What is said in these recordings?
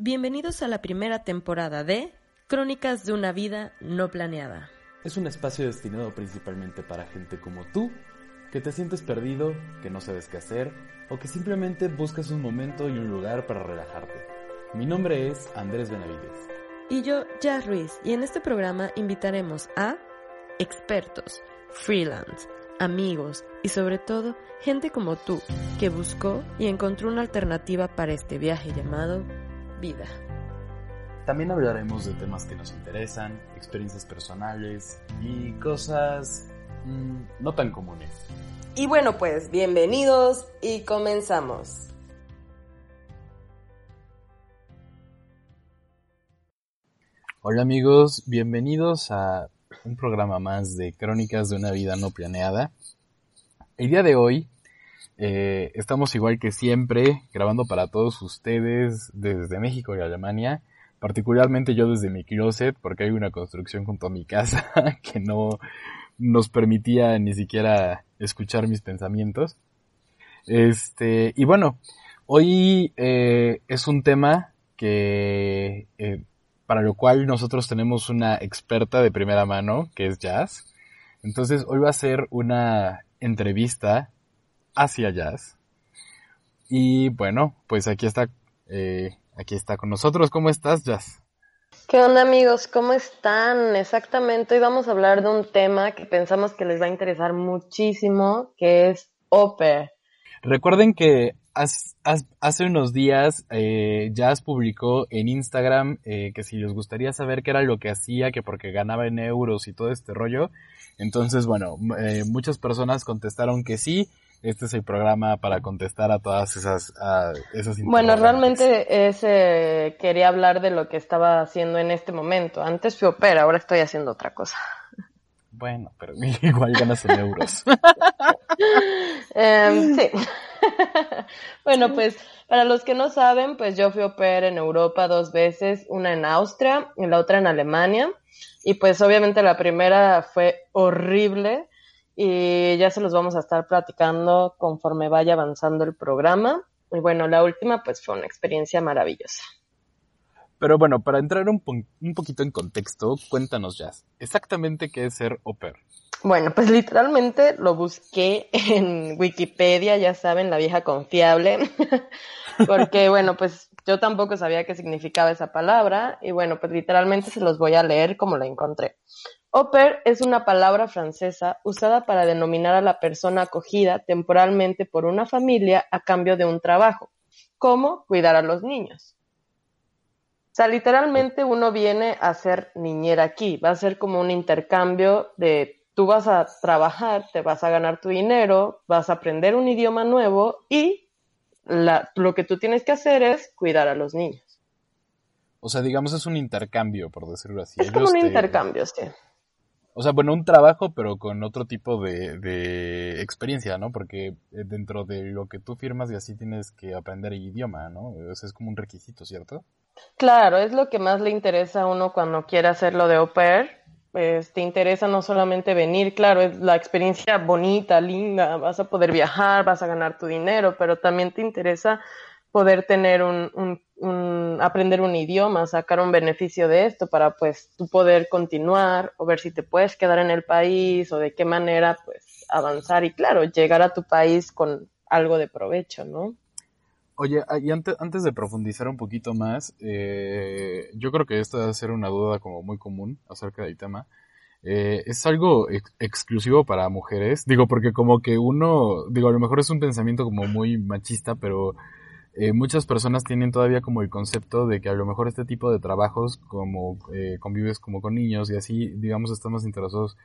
Bienvenidos a la primera temporada de Crónicas de una vida no planeada. Es un espacio destinado principalmente para gente como tú, que te sientes perdido, que no sabes qué hacer o que simplemente buscas un momento y un lugar para relajarte. Mi nombre es Andrés Benavides. Y yo, Jazz Ruiz, y en este programa invitaremos a expertos, freelance, amigos y sobre todo gente como tú que buscó y encontró una alternativa para este viaje llamado vida. También hablaremos de temas que nos interesan, experiencias personales y cosas mm, no tan comunes. Y bueno, pues bienvenidos y comenzamos. Hola amigos, bienvenidos a un programa más de Crónicas de una vida no planeada. El día de hoy eh, estamos igual que siempre grabando para todos ustedes desde México y Alemania, particularmente yo desde mi closet porque hay una construcción junto a mi casa que no nos permitía ni siquiera escuchar mis pensamientos. Este, y bueno, hoy eh, es un tema que eh, para lo cual nosotros tenemos una experta de primera mano, que es Jazz. Entonces hoy va a ser una entrevista hacia Jazz. Y bueno, pues aquí está, eh, aquí está con nosotros. ¿Cómo estás, Jazz? ¿Qué onda amigos? ¿Cómo están? Exactamente, hoy vamos a hablar de un tema que pensamos que les va a interesar muchísimo, que es OPER. Recuerden que hace unos días eh, Jazz publicó en Instagram eh, que si les gustaría saber qué era lo que hacía, que porque ganaba en euros y todo este rollo. Entonces, bueno, eh, muchas personas contestaron que sí. Este es el programa para contestar a todas esas, a esas Bueno, realmente ese, quería hablar de lo que estaba haciendo en este momento. Antes fui opera, ahora estoy haciendo otra cosa. Bueno, pero igual ganas en euros. Em, sí. bueno, pues para los que no saben, pues yo fui opera en Europa dos veces, una en Austria y la otra en Alemania. Y pues obviamente la primera fue horrible y ya se los vamos a estar platicando conforme vaya avanzando el programa. Y bueno, la última pues fue una experiencia maravillosa. Pero bueno, para entrar un, un poquito en contexto, cuéntanos ya, exactamente qué es ser au pair. Bueno, pues literalmente lo busqué en Wikipedia, ya saben, la vieja confiable, porque bueno, pues yo tampoco sabía qué significaba esa palabra y bueno, pues literalmente se los voy a leer como la encontré. Au pair es una palabra francesa usada para denominar a la persona acogida temporalmente por una familia a cambio de un trabajo, como cuidar a los niños. O sea, literalmente uno viene a ser niñera aquí, va a ser como un intercambio de tú vas a trabajar, te vas a ganar tu dinero, vas a aprender un idioma nuevo y lo que tú tienes que hacer es cuidar a los niños. O sea, digamos es un intercambio, por decirlo así. Es como un intercambio, sí. O sea, bueno, un trabajo, pero con otro tipo de, experiencia, ¿no? Porque eh, dentro de lo que tú firmas y así tienes que aprender el idioma, ¿no? O sea, es como un requisito, ¿cierto? Claro, es lo que más le interesa a uno cuando quiere hacerlo de au pair. Pues te interesa no solamente venir, claro, es la experiencia bonita, linda, vas a poder viajar, vas a ganar tu dinero, pero también te interesa poder tener un, un, aprender un idioma, sacar un beneficio de esto para pues tú poder continuar o ver si te puedes quedar en el país o de qué manera pues avanzar y claro, llegar a tu país con algo de provecho, ¿no? Oye, ah, y antes, antes de profundizar un poquito más, eh, yo creo que esta a ser una duda como muy común acerca del tema. Eh, ¿Es algo exclusivo para mujeres? Digo, porque como que uno, digo, a lo mejor es un pensamiento como muy machista, pero eh, muchas personas tienen todavía como el concepto de que a lo mejor este tipo de trabajos, como convives como con niños y así, digamos, están más interesados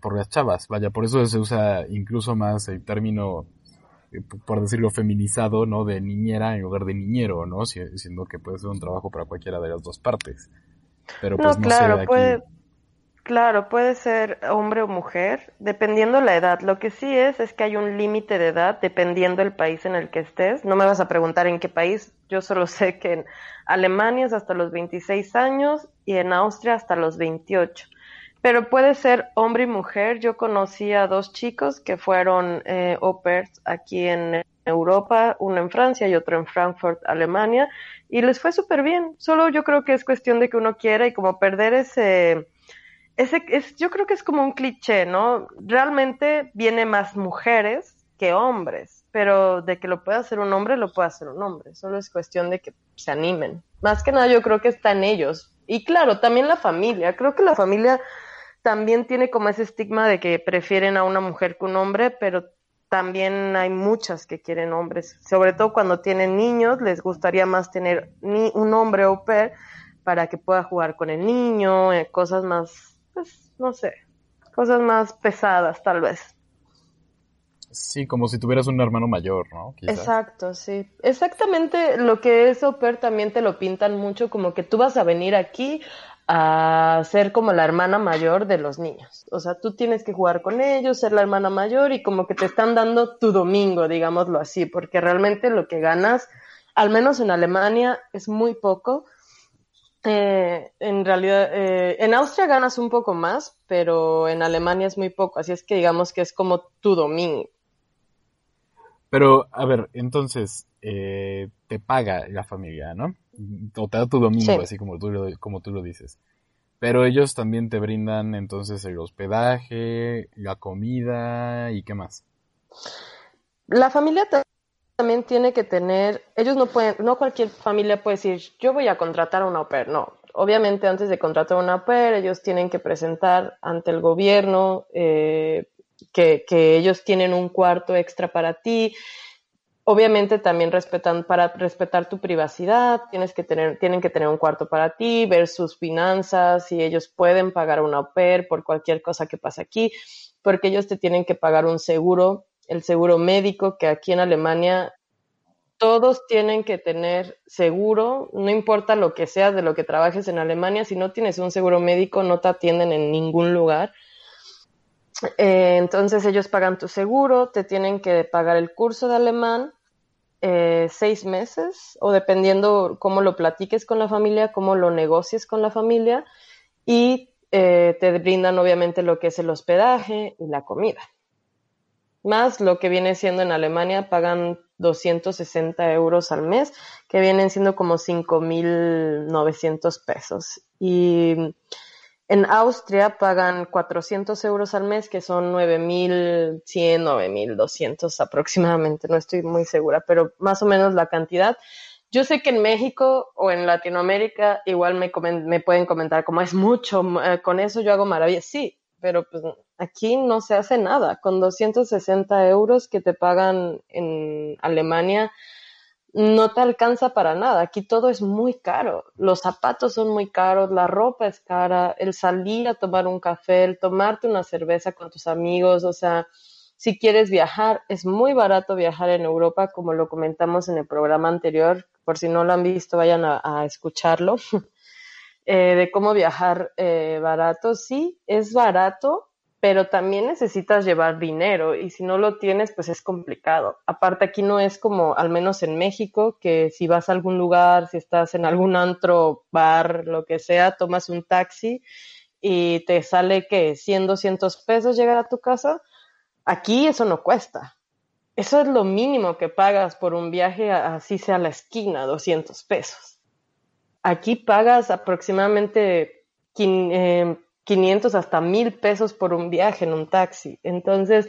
por las chavas. Vaya, por eso se usa incluso más el término por decirlo, feminizado, ¿no? De niñera en lugar de niñero, ¿no? Siendo que puede ser un trabajo para cualquiera de las dos partes. Pero pues no, claro, sé, puede, claro, puede ser hombre o mujer, dependiendo la edad. Lo que sí es, es que hay un límite de edad dependiendo del país en el que estés. No me vas a preguntar en qué país, yo solo sé que en Alemania es hasta los 26 años y en Austria hasta los 28. Pero puede ser hombre y mujer. Yo conocí a dos chicos que fueron eh, au aquí en Europa, uno en Francia y otro en Frankfurt, Alemania, y les fue súper bien. Solo yo creo que es cuestión de que uno quiera y como perder ese, ese, es, yo creo que es como un cliché, ¿no? Realmente viene más mujeres que hombres, pero de que lo pueda hacer un hombre, lo puede hacer un hombre. Solo es cuestión de que se animen. Más que nada yo creo que está en ellos. Y claro, también la familia. Creo que la familia también tiene como ese estigma de que prefieren a una mujer que un hombre, pero también hay muchas que quieren hombres, sobre todo cuando tienen niños, les gustaría más tener ni un hombre au pair para que pueda jugar con el niño, eh, cosas más, pues, no sé, cosas más pesadas tal vez. Sí, como si tuvieras un hermano mayor, ¿no? Exacto, sí. Exactamente lo que es au pair también te lo pintan mucho como que tú vas a venir aquí a ser como la hermana mayor de los niños. O sea, tú tienes que jugar con ellos, ser la hermana mayor y como que te están dando tu domingo, digámoslo así, porque realmente lo que ganas, al menos en Alemania, es muy poco. Eh, en realidad, eh, en Austria ganas un poco más, pero en Alemania es muy poco, así es que digamos que es como tu domingo. Pero, a ver, entonces, eh, te paga la familia, ¿no? O te da tu domingo, así como tú, lo, como tú lo dices. Pero ellos también te brindan entonces el hospedaje, la comida y qué más. La familia también tiene que tener, ellos no pueden, no cualquier familia puede decir, yo voy a contratar a una au pair, no. Obviamente antes de contratar a una au pair, ellos tienen que presentar ante el gobierno eh, que, que ellos tienen un cuarto extra para ti, obviamente también respetan, para respetar tu privacidad, tienes que tener, tienen que tener un cuarto para ti, ver sus finanzas, si ellos pueden pagar una au pair por cualquier cosa que pase aquí, porque ellos te tienen que pagar un seguro, el seguro médico, que aquí en Alemania todos tienen que tener seguro, no importa lo que sea de lo que trabajes en Alemania, si no tienes un seguro médico no te atienden en ningún lugar. Eh, entonces ellos pagan tu seguro, te tienen que pagar el curso de alemán eh, seis meses o dependiendo cómo lo platiques con la familia, cómo lo negocies con la familia y eh, te brindan obviamente lo que es el hospedaje y la comida. Más lo que viene siendo en Alemania, pagan 260 euros al mes, que vienen siendo como 5.900 pesos. Y en Austria pagan 400 euros al mes, que son 9.100, 9.200 aproximadamente, no estoy muy segura, pero más o menos la cantidad. Yo sé que en México o en Latinoamérica igual me, me pueden comentar como es mucho, eh, con eso yo hago maravillas. Sí, pero pues aquí no se hace nada. Con 260 euros que te pagan en Alemania, no te alcanza para nada. Aquí todo es muy caro. Los zapatos son muy caros, la ropa es cara, el salir a tomar un café, el tomarte una cerveza con tus amigos, o sea, si quieres viajar, es muy barato viajar en Europa, como lo comentamos en el programa anterior. Por si no lo han visto, vayan a, escucharlo. Eh, de cómo viajar eh, barato. Sí, es barato, pero también necesitas llevar dinero y si no lo tienes, pues es complicado. Aparte aquí no es como, al menos en México, que si vas a algún lugar, si estás en algún antro, bar, lo que sea, tomas un taxi y te sale que 100, 200 pesos llegar a tu casa. Aquí eso no cuesta. Eso es lo mínimo que pagas por un viaje, así sea la esquina, 200 pesos. Aquí pagas aproximadamente 500 hasta 1000 pesos por un viaje en un taxi. Entonces,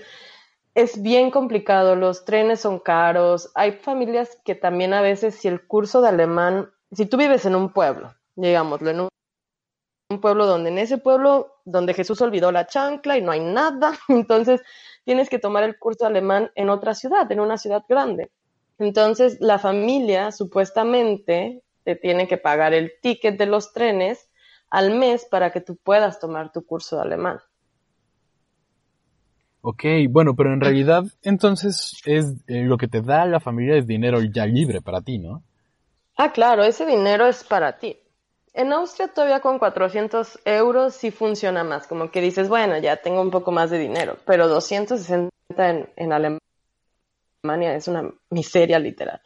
es bien complicado, los trenes son caros, hay familias que también a veces si el curso de alemán, si tú vives en un pueblo, digámoslo, en un, pueblo donde en ese pueblo, donde Jesús olvidó la chancla y no hay nada, entonces tienes que tomar el curso de alemán en otra ciudad, en una ciudad grande. Entonces la familia supuestamente te tiene que pagar el ticket de los trenes al mes para que tú puedas tomar tu curso de alemán. Ok, bueno, pero en realidad entonces es eh, lo que te da la familia es dinero ya libre para ti, ¿no? Ah, claro, ese dinero es para ti. En Austria todavía con 400 euros sí funciona más, como que dices, bueno, ya tengo un poco más de dinero, pero 260 en, en Alemania es una miseria literal.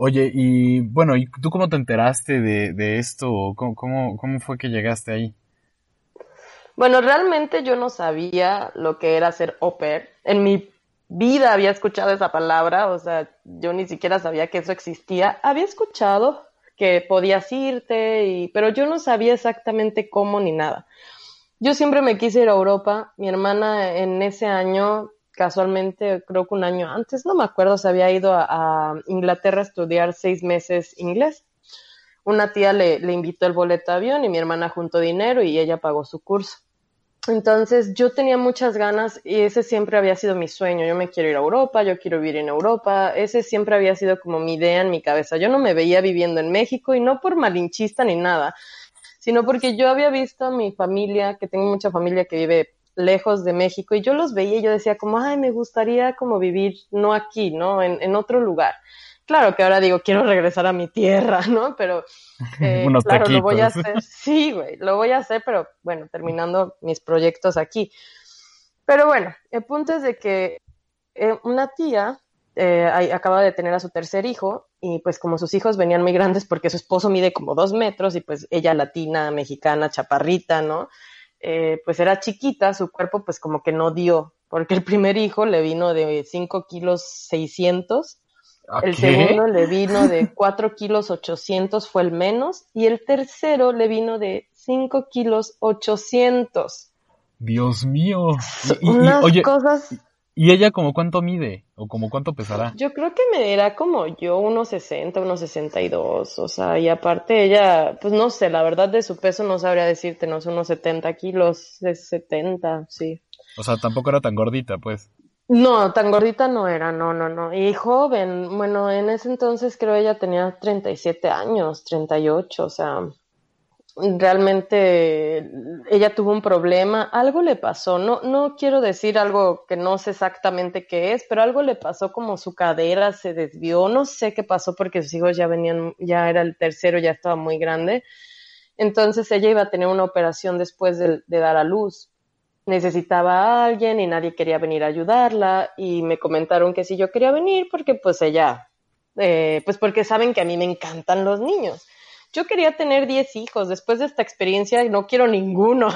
Oye, y bueno, ¿y tú cómo te enteraste de, de esto? ¿Cómo, cómo, ¿Cómo fue que llegaste ahí? Bueno, realmente yo no sabía lo que era ser au. En mi vida había escuchado esa palabra, o sea, yo ni siquiera sabía que eso existía. Había escuchado que podías irte, y, pero yo no sabía exactamente cómo ni nada. Yo siempre me quise ir a Europa. Mi hermana en ese año, casualmente, creo que un año antes, no me acuerdo, se había ido a, Inglaterra a estudiar seis meses inglés. Una tía le, le invitó el boleto de avión y mi hermana juntó dinero y ella pagó su curso. Entonces yo tenía muchas ganas y ese siempre había sido mi sueño. Yo me quiero ir a Europa, yo quiero vivir en Europa. Ese siempre había sido como mi idea en mi cabeza. Yo no me veía viviendo en México y no por malinchista ni nada, sino porque yo había visto a mi familia, que tengo mucha familia que vive lejos de México y yo los veía y yo decía como, ay, me gustaría como vivir no aquí, ¿no? En, en otro lugar. Claro que ahora digo, quiero regresar a mi tierra, ¿no? Pero eh, Unos claro, lo voy a hacer. Sí, güey, lo voy a hacer, pero bueno, terminando mis proyectos aquí. Pero bueno, el punto es de que eh, una tía eh, acaba de tener a su tercer hijo y pues como sus hijos venían muy grandes porque su esposo mide como dos metros y pues ella latina, mexicana, chaparrita, ¿no? Eh, pues era chiquita, su cuerpo pues como que no dio, porque el primer hijo le vino de 5 kilos 600 ¿A el qué? segundo le vino de 4 kilos 800, fue el menos, y el tercero le vino de 5 kilos 800. Dios mío. Y, y- y, Unas oye, cosas, ¿y ella como cuánto mide? ¿O como cuánto pesará? yo creo que me dirá como yo, unos 60, unos 62, o sea, y aparte ella, pues no sé, la verdad de su peso no sabría decirte, no sé, unos 70 kilos, de 70, sí. O sea, tampoco era tan gordita, pues. No, tan gordita no era, no, no, no. Y joven, bueno, en ese entonces creo ella tenía 37 años, 38, o sea, realmente ella tuvo un problema, algo le pasó, no, no quiero decir algo que no sé exactamente qué es, pero algo le pasó como su cadera se desvió, no sé qué pasó porque sus hijos ya venían, ya era el tercero, ya estaba muy grande. Entonces ella iba a tener una operación después de, dar a luz necesitaba a alguien y nadie quería venir a ayudarla y me comentaron que si yo quería venir porque pues ella, eh, pues porque saben que a mí me encantan los niños. Yo quería tener 10 hijos, después de esta experiencia no quiero ninguno.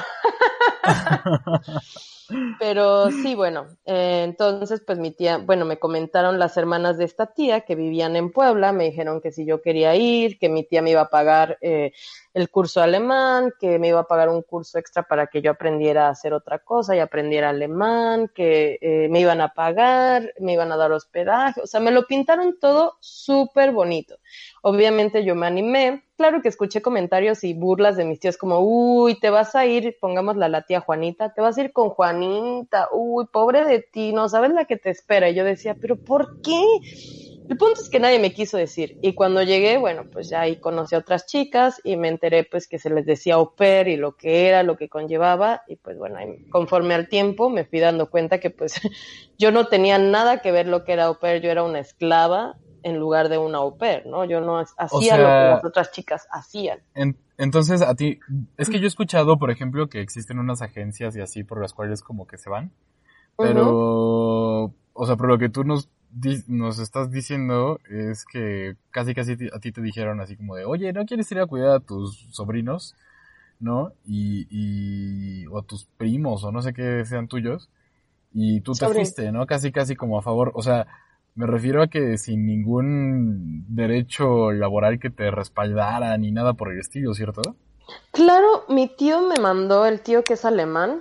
Pero sí, bueno, eh, entonces pues mi tía, bueno, me comentaron las hermanas de esta tía que vivían en Puebla, me dijeron que si yo quería ir, que mi tía me iba a pagar eh, el curso alemán, que me iba a pagar un curso extra para que yo aprendiera a hacer otra cosa y aprendiera alemán, que eh, me iban a pagar, me iban a dar hospedaje, o sea, me lo pintaron todo súper bonito. Obviamente yo me animé, claro que escuché comentarios y burlas de mis tíos como, uy, te vas a ir, pongámosla a la tía Juanita, te vas a ir con Uy, pobre de ti, no sabes la que te espera. Y yo decía, pero ¿por qué? El punto es que nadie me quiso decir. Y cuando llegué, bueno, pues ya ahí conocí a otras chicas y me enteré pues que se les decía au pair y lo que era, lo que conllevaba. Y pues bueno, conforme al tiempo me fui dando cuenta que pues yo no tenía nada que ver lo que era au pair, yo era una esclava en lugar de una au pair, ¿no? Yo no hacía sea- lo que las otras chicas hacían. En- entonces, a ti, es que yo he escuchado, por ejemplo, que existen unas agencias y así por las cuales como que se van, pero, o sea, por lo que tú nos, nos estás diciendo es que casi casi a ti te dijeron así como de, oye, ¿no quieres ir a cuidar a tus sobrinos? ¿No? Y, y, o a tus primos, o no sé qué sean tuyos, y tú te Sobrino. fuiste, ¿no? Casi casi como a favor, o sea, me refiero a que sin ningún derecho laboral que te respaldara ni nada por el estilo, ¿cierto? Claro, mi tío me mandó, el tío que es alemán,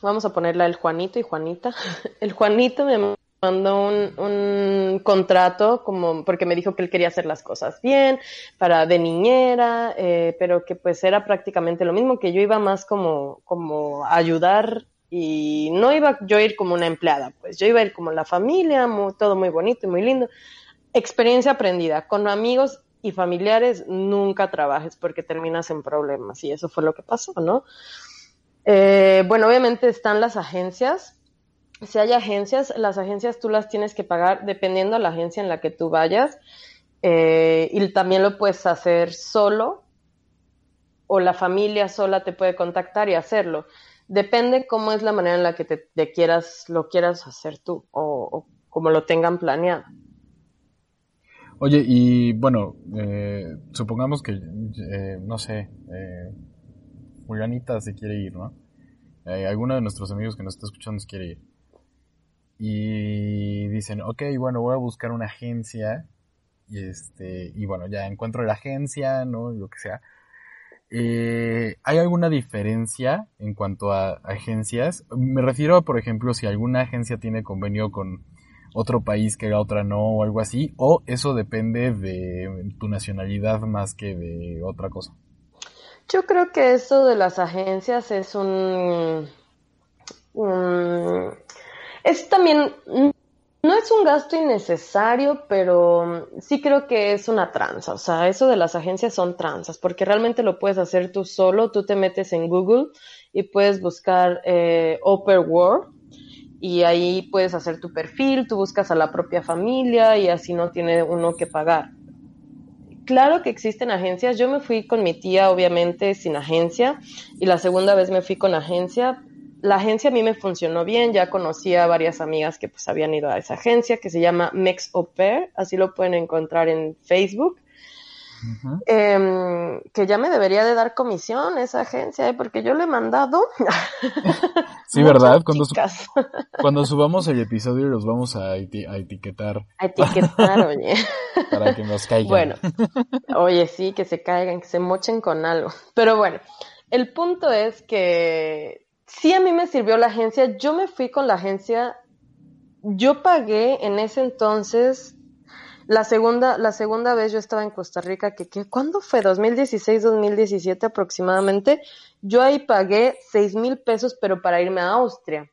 vamos a ponerle el Juanito y Juanita, el Juanito me mandó un, un contrato como porque me dijo que él quería hacer las cosas bien para de niñera eh, pero que pues era prácticamente lo mismo que yo iba más como como ayudar y no iba yo a ir como una empleada pues yo iba a ir como la familia muy- todo muy bonito y muy lindo experiencia aprendida con amigos y familiares nunca trabajes porque terminas en problemas y eso fue lo que pasó no Eh, bueno, obviamente están las agencias. Si hay agencias, las agencias tú las tienes que pagar dependiendo de la agencia en la que tú vayas. Eh, y también lo puedes hacer solo o la familia sola te puede contactar y hacerlo. Depende cómo es la manera en la que te, quieras, lo quieras hacer tú o, o como lo tengan planeado. Oye, y bueno, eh, supongamos que, eh, no sé, eh, Julianita se quiere ir, ¿no? Eh, alguno de nuestros amigos que nos está escuchando se quiere ir. Y dicen, ok, bueno, voy a buscar una agencia. Y este, y bueno, ya encuentro la agencia, ¿no? Lo que sea. Eh, ¿Hay alguna diferencia en cuanto a agencias? Me refiero a, por ejemplo, si alguna agencia tiene convenio con otro país que la otra no o algo así, o eso depende de tu nacionalidad más que de otra cosa? Yo creo que eso de las agencias es un, es también no es un gasto innecesario, pero sí creo que es una tranza. O sea, eso de las agencias son tranzas, porque realmente lo puedes hacer tú solo. Tú te metes en Google y puedes buscar eh, World y ahí puedes hacer tu perfil, tú buscas a la propia familia y así no tiene uno que pagar. Claro que existen agencias, yo me fui con mi tía obviamente sin agencia y la segunda vez me fui con agencia. La agencia a mí me funcionó bien, ya conocía a varias amigas que pues habían ido a esa agencia que se llama Mex Au Pair, así lo pueden encontrar en Facebook Em, que ya me debería de dar comisión esa agencia, ¿eh? porque yo le he mandado. sí, ¿verdad? Cuando, cuando, subamos el episodio los vamos a, etiquetar. A etiquetar, oye. Para que nos caigan. Bueno, oye, sí, que se caigan, que se mochen con algo. Pero bueno, el punto es que sí a mí me sirvió la agencia. Yo me fui con la agencia. Yo pagué en ese entonces la segunda, la segunda vez yo estaba en Costa Rica, que, que ¿cuándo fue? 2016, 2017 aproximadamente. Yo ahí pagué seis mil pesos, pero para irme a Austria.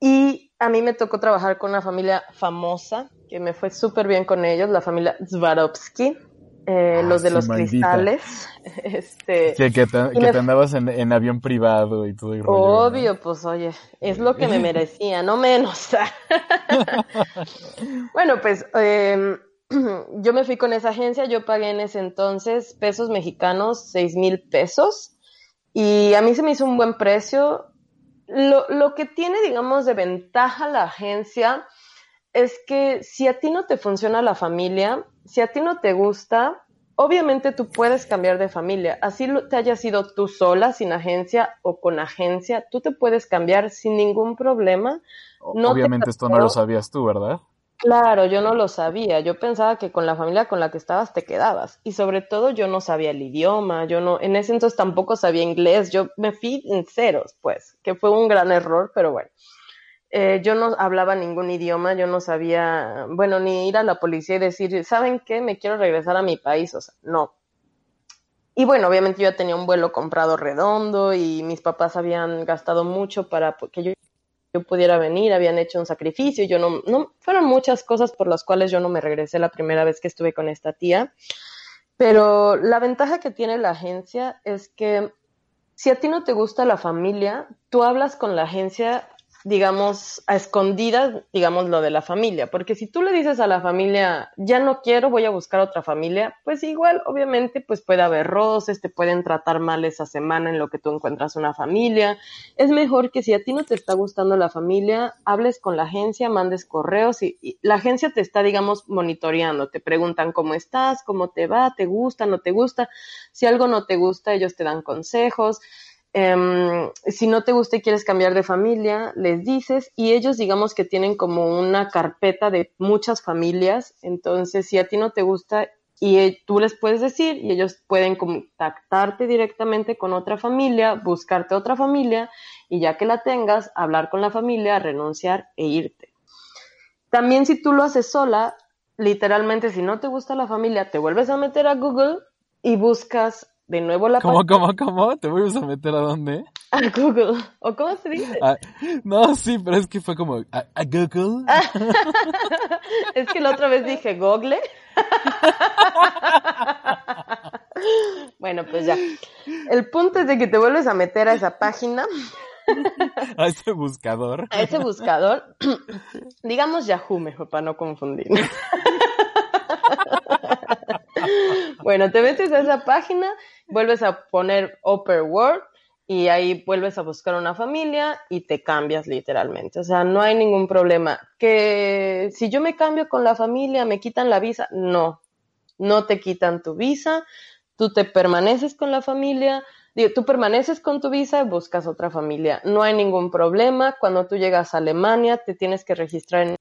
Y a mí me tocó trabajar con una familia famosa, que me fue súper bien con ellos, la familia Swarovski. Eh, ah, los de los cristales. Este, que, que, te, andabas en, avión privado y todo. Obvio, pues oye, es lo que me merecía, no menos. bueno, pues em, yo me fui con esa agencia, yo pagué en ese entonces pesos mexicanos, seis mil pesos, y a mí se me hizo un buen precio. Lo, lo que tiene, digamos, de ventaja la agencia es que si a ti no te funciona la familia, si a ti no te gusta, obviamente tú puedes cambiar de familia. Así te hayas ido tú sola, sin agencia o con agencia, tú te puedes cambiar sin ningún problema. obviamente esto no lo sabías tú, ¿verdad? Claro, yo no lo sabía. Yo pensaba que con la familia con la que estabas te quedabas. Y sobre todo yo no sabía el idioma, yo no, en ese entonces tampoco sabía inglés, yo me fui en ceros, pues, que fue un gran error, pero bueno. Eh, yo no hablaba ningún idioma, yo no sabía, bueno, ni ir a la policía y decir, ¿saben qué? Me quiero regresar a mi país, o sea, no. Y bueno, obviamente yo ya tenía un vuelo comprado redondo y mis papás habían gastado mucho para que yo, yo pudiera venir, habían hecho un sacrificio, yo no, no, fueron muchas cosas por las cuales yo no me regresé la primera vez que estuve con esta tía. Pero la ventaja que tiene la agencia es que si a ti no te gusta la familia, tú hablas con la agencia digamos, a escondidas, digamos, lo de la familia. Porque si tú le dices a la familia, ya no quiero, voy a buscar otra familia, pues igual, obviamente, pues puede haber roces, te pueden tratar mal esa semana en lo que tú encuentras una familia. Es mejor que si a ti no te está gustando la familia, hables con la agencia, mandes correos y, y la agencia te está, digamos, monitoreando. Te preguntan cómo estás, cómo te va, te gusta, no te gusta. Si algo no te gusta, ellos te dan consejos Em, si no te gusta y quieres cambiar de familia, les dices y ellos digamos que tienen como una carpeta de muchas familias, entonces si a ti no te gusta y e, tú les puedes decir y ellos pueden contactarte directamente con otra familia, buscarte otra familia y ya que la tengas, hablar con la familia, renunciar e irte. También si tú lo haces sola, literalmente si no te gusta la familia, te vuelves a meter a Google y buscas de nuevo la ¿Cómo, cómo, cómo? ¿Te vuelves a meter a dónde? A Google. ¿O cómo se dice? Ah, no, sí, pero es que fue como a, Google. es que la otra vez dije Google. bueno, pues ya. El punto es de que te vuelves a meter a esa página. a ese buscador. A ese buscador. Digamos Yahoo mejor para no confundir. bueno, te metes a esa página, vuelves a poner Upper World y ahí vuelves a buscar una familia y te cambias literalmente. O sea, no hay ningún problema. Que si yo me cambio con la familia, me quitan la visa. No, no te quitan tu visa. Tú te permaneces con la familia. tú permaneces con tu visa y buscas otra familia. No hay ningún problema. Cuando tú llegas a Alemania, te tienes que registrar en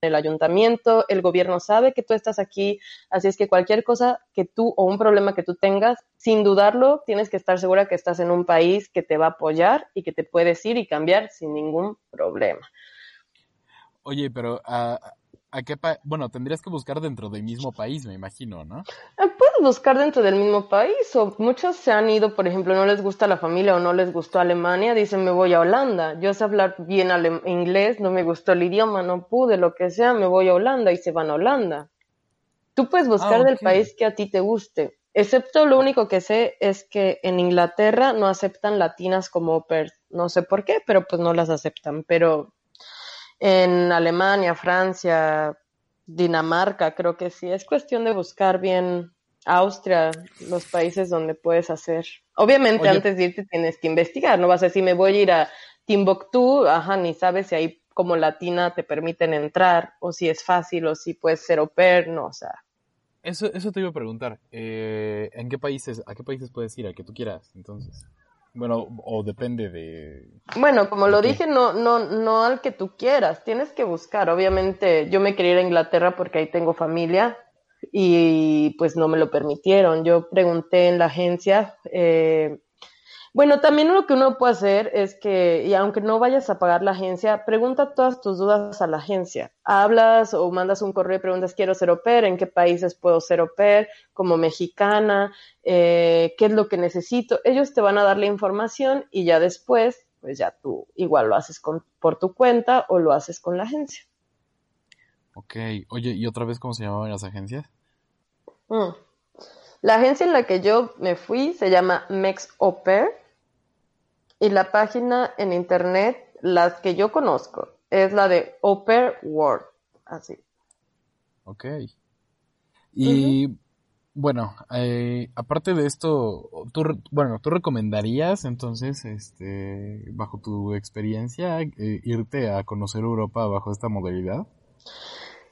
el ayuntamiento, el gobierno sabe que tú estás aquí, así es que cualquier cosa que tú o un problema que tú tengas, sin dudarlo, tienes que estar segura que estás en un país que te va a apoyar y que te puedes ir y cambiar sin ningún problema. Oye, pero uh, ¿A qué bueno, tendrías que buscar dentro del mismo país, me imagino, ¿no? Ah, puedes buscar dentro del mismo país o muchos se han ido, por ejemplo, no les gusta la familia o no les gustó Alemania, dicen me voy a Holanda. Yo sé hablar bien inglés, no me gustó el idioma, no pude, lo que sea, me voy a Holanda y se van a Holanda. Tú puedes buscar ah, del país que a ti te guste. Excepto lo único que sé es que en Inglaterra no aceptan latinas como per, no sé por qué, pero pues no las aceptan. Pero en Alemania, Francia, Dinamarca, creo que sí. Es cuestión de buscar bien Austria, los países donde puedes hacer. Obviamente antes de irte tienes que investigar, no vas a decir me voy a ir a Timbuktu, ajá, ni sabes si ahí como latina te permiten entrar o si es fácil o si puedes ser au pair, no, o sea. Eso, eso te iba a preguntar, eh, ¿en qué países, a qué países puedes ir, al que tú quieras, entonces? Bueno, o depende de... Bueno, como lo dije, no, no, no al que tú quieras, tienes que buscar. Obviamente yo me quería ir a Inglaterra porque ahí tengo familia y pues no me lo permitieron. Yo pregunté en la agencia eh, bueno, también lo que uno puede hacer es que, y aunque no vayas a pagar la agencia, pregunta todas tus dudas a la agencia. Hablas o mandas un correo y preguntas, quiero ser au ¿en qué países puedo ser au como mexicana? Eh, ¿Qué es lo que necesito? Ellos te van a dar la información y ya después, pues ya tú igual lo haces con, por tu cuenta o lo haces con la agencia. Ok, oye, ¿y otra vez cómo se llamaban las agencias? Mm. La agencia en la que yo me fui se llama Mex Au y la página en internet, las que yo conozco, es la de Upper World, así. Ok. Y bueno, eh, aparte de esto, tú, bueno, ¿tú recomendarías entonces, este, bajo tu experiencia, eh, irte a conocer Europa bajo esta modalidad?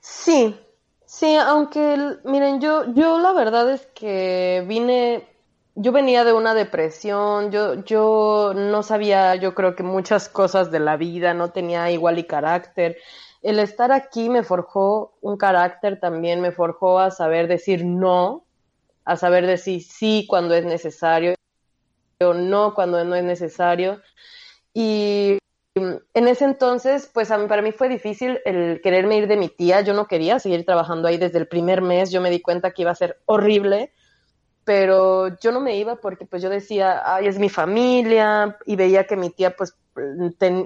Sí, sí, aunque, miren, yo, yo la verdad es que vine yo venía de una depresión, yo, yo no sabía, yo creo que muchas cosas de la vida, no tenía igual y carácter. El estar aquí me forjó un carácter también, me forjó a saber decir no, a saber decir sí cuando es necesario o no cuando no es necesario. Y en ese entonces, pues para mí fue difícil el quererme ir de mi tía, yo no quería seguir trabajando ahí desde el primer mes, yo me di cuenta que iba a ser horrible pero yo no me iba porque pues yo decía, ay, es mi familia, y veía que mi tía pues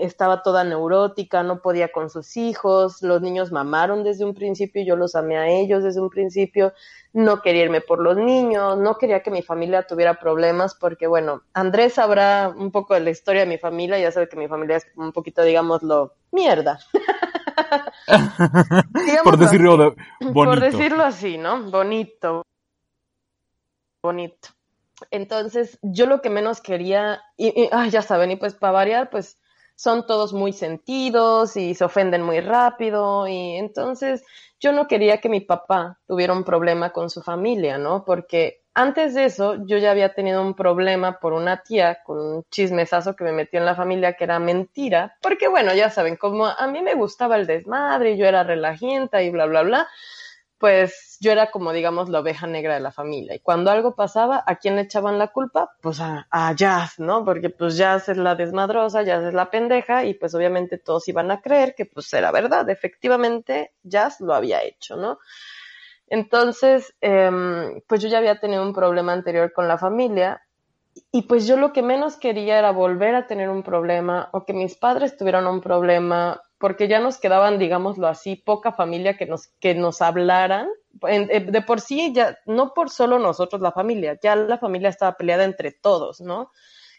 estaba toda neurótica, no podía con sus hijos, los niños mamaron desde un principio, yo los amé a ellos desde un principio, no quería irme por los niños, no quería que mi familia tuviera problemas porque bueno, Andrés sabrá un poco de la historia de mi familia, ya sabe que mi familia es un poquito, digámoslo, mierda. por decirlo bonito. Por decirlo así, ¿no? Bonito, bonito. Entonces, yo lo que menos quería, y, ya saben, y pues para variar, pues son todos muy sentidos y se ofenden muy rápido, y entonces yo no quería que mi papá tuviera un problema con su familia, ¿no? Porque antes de eso yo ya había tenido un problema por una tía con un chismesazo que me metió en la familia que era mentira, porque bueno, ya saben, como a mí me gustaba el desmadre y yo era relajienta y bla, bla, bla, pues yo era como, digamos, la oveja negra de la familia. Y cuando algo pasaba, ¿a quién le echaban la culpa? Pues a, Jazz, ¿no? Porque pues Jazz es la desmadrosa, Jazz es la pendeja, y pues obviamente todos iban a creer que pues era verdad. Efectivamente, Jazz lo había hecho, ¿no? Entonces, em, pues yo ya había tenido un problema anterior con la familia, y pues yo lo que menos quería era volver a tener un problema o que mis padres tuvieran un problema porque ya nos quedaban, digámoslo así, poca familia que nos, que nos hablaran eh, de por sí, ya, no por solo nosotros, la familia, ya la familia estaba peleada entre todos, ¿no?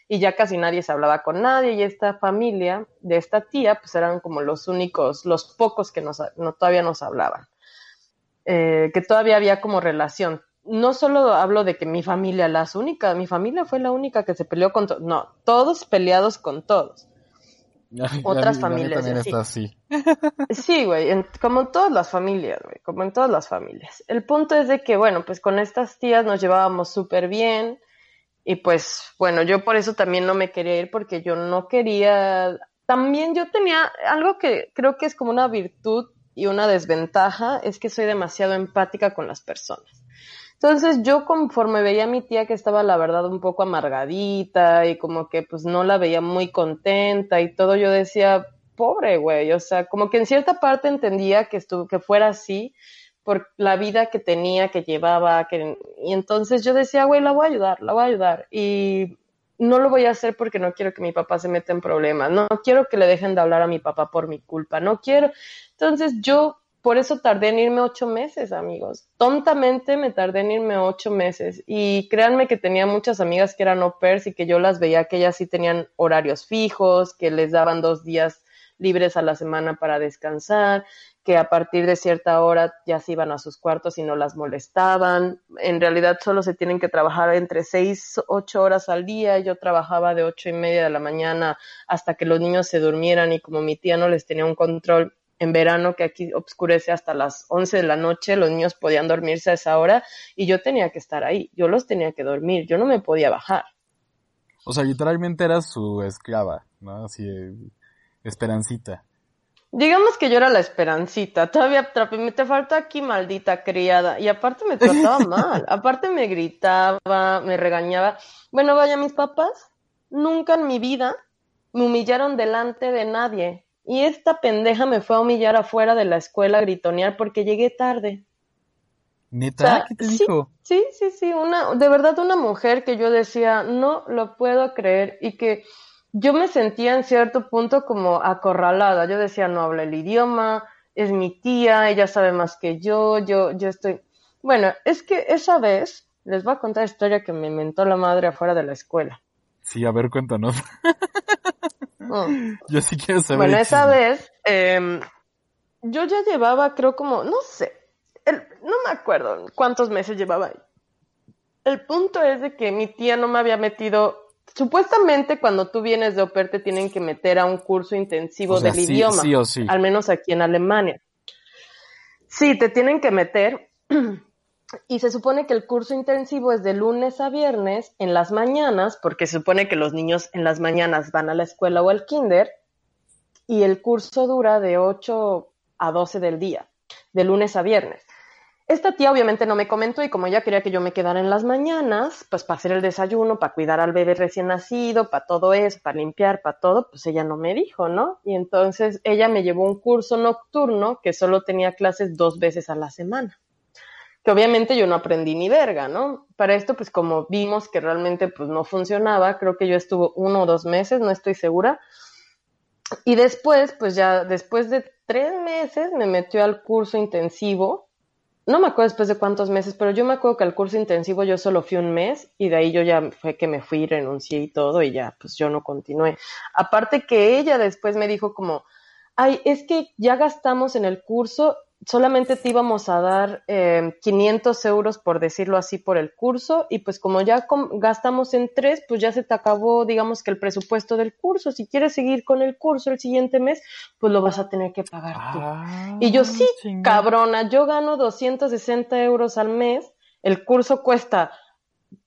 Y ya casi nadie se hablaba con nadie y esta familia de esta tía, pues eran como los únicos, los pocos que nos, no, todavía nos hablaban. Eh, que todavía había como relación. No solo hablo de que mi familia, las únicas, mi familia fue la única que se peleó con todos, no, todos peleados con todos. Otras familias. También está así. Sí, güey, como en todas las familias, güey, como en todas las familias. El punto es de que, bueno, pues con estas tías nos llevábamos súper bien y pues, bueno, yo por eso también no me quería ir porque yo no quería, también yo tenía algo que creo que es como una virtud y una desventaja, es que soy demasiado empática con las personas. Entonces yo conforme veía a mi tía que estaba la verdad un poco amargadita y como que pues no la veía muy contenta y todo, yo decía, pobre güey, o sea, como que en cierta parte entendía que, estuvo, que fuera así por la vida que tenía, que llevaba, que, y entonces yo decía, güey, la voy a ayudar, la voy a ayudar y no lo voy a hacer porque no quiero que mi papá se meta en problemas, no quiero que le dejen de hablar a mi papá por mi culpa, no quiero. Entonces yo por eso tardé en irme ocho meses, amigos. Tontamente me tardé en irme ocho meses. Y créanme que tenía muchas amigas que eran au pairs y que yo las veía que ellas sí tenían horarios fijos, que les daban dos días libres a la semana para descansar, que a partir de cierta hora ya se iban a sus cuartos y no las molestaban. En realidad solo se tienen que trabajar entre seis, ocho horas al día. Yo trabajaba de ocho y media de la mañana hasta que los niños se durmieran y como mi tía no les tenía un control en verano que aquí oscurece hasta las 11 de la noche, los niños podían dormirse a esa hora y yo tenía que estar ahí, yo los tenía que dormir, yo no me podía bajar. O sea, literalmente eras su esclava, ¿no? Así, esperancita. Digamos que yo era la esperancita, todavía te falta aquí maldita criada y aparte me trataba mal, aparte me gritaba, me regañaba. Bueno, vaya, mis papás nunca en mi vida me humillaron delante de nadie, y esta pendeja me fue a humillar afuera de la escuela a gritonear porque llegué tarde. ¿Neta? ¿Qué te sí, dijo? Sí, sí, sí, una, de verdad una mujer que yo decía, no lo puedo creer y que yo me sentía en cierto punto como acorralada. Yo decía, no habla el idioma, es mi tía, ella sabe más que yo, yo, yo estoy... Bueno, es que esa vez les voy a contar la historia que me inventó la madre afuera de la escuela. Sí, a ver, cuéntanos. Mm. Yo sí quiero saber. Bueno, esa vez em, yo ya llevaba, creo como, no sé, no me acuerdo cuántos meses llevaba ahí. El punto es de que mi tía no me había metido, supuestamente cuando tú vienes de OPER te tienen que meter a un curso intensivo del idioma, sí o sí. al menos aquí en Alemania. Sí, te tienen que meter y se supone que el curso intensivo es de lunes a viernes en las mañanas, porque se supone que los niños en las mañanas van a la escuela o al kinder, y el curso dura de 8 a 12 del día, de lunes a viernes. Esta tía obviamente no me comentó y como ella quería que yo me quedara en las mañanas, pues para hacer el desayuno, para cuidar al bebé recién nacido, para todo eso, para limpiar, para todo, pues ella no me dijo, ¿no? Y entonces ella me llevó un curso nocturno que solo tenía clases dos veces a la semana que obviamente yo no aprendí ni verga, ¿no? Para esto, pues como vimos que realmente pues no funcionaba, creo que yo estuve uno o dos meses, no estoy segura. Y después, pues ya después de tres meses me metió al curso intensivo. No me acuerdo después de cuántos meses, pero yo me acuerdo que al curso intensivo yo solo fui un mes y de ahí yo ya fue que me fui, renuncié y todo y ya pues yo no continué. Aparte que ella después me dijo como, ay, es que ya gastamos en el curso solamente te íbamos a dar eh, 500 euros, por decirlo así, por el curso, y pues como ya gastamos en tres, pues ya se te acabó, digamos que el presupuesto del curso. Si quieres seguir con el curso el siguiente mes, pues lo vas a tener que pagar tú. Ah, y yo, sí, cabrona, yo gano 260 euros al mes, el curso cuesta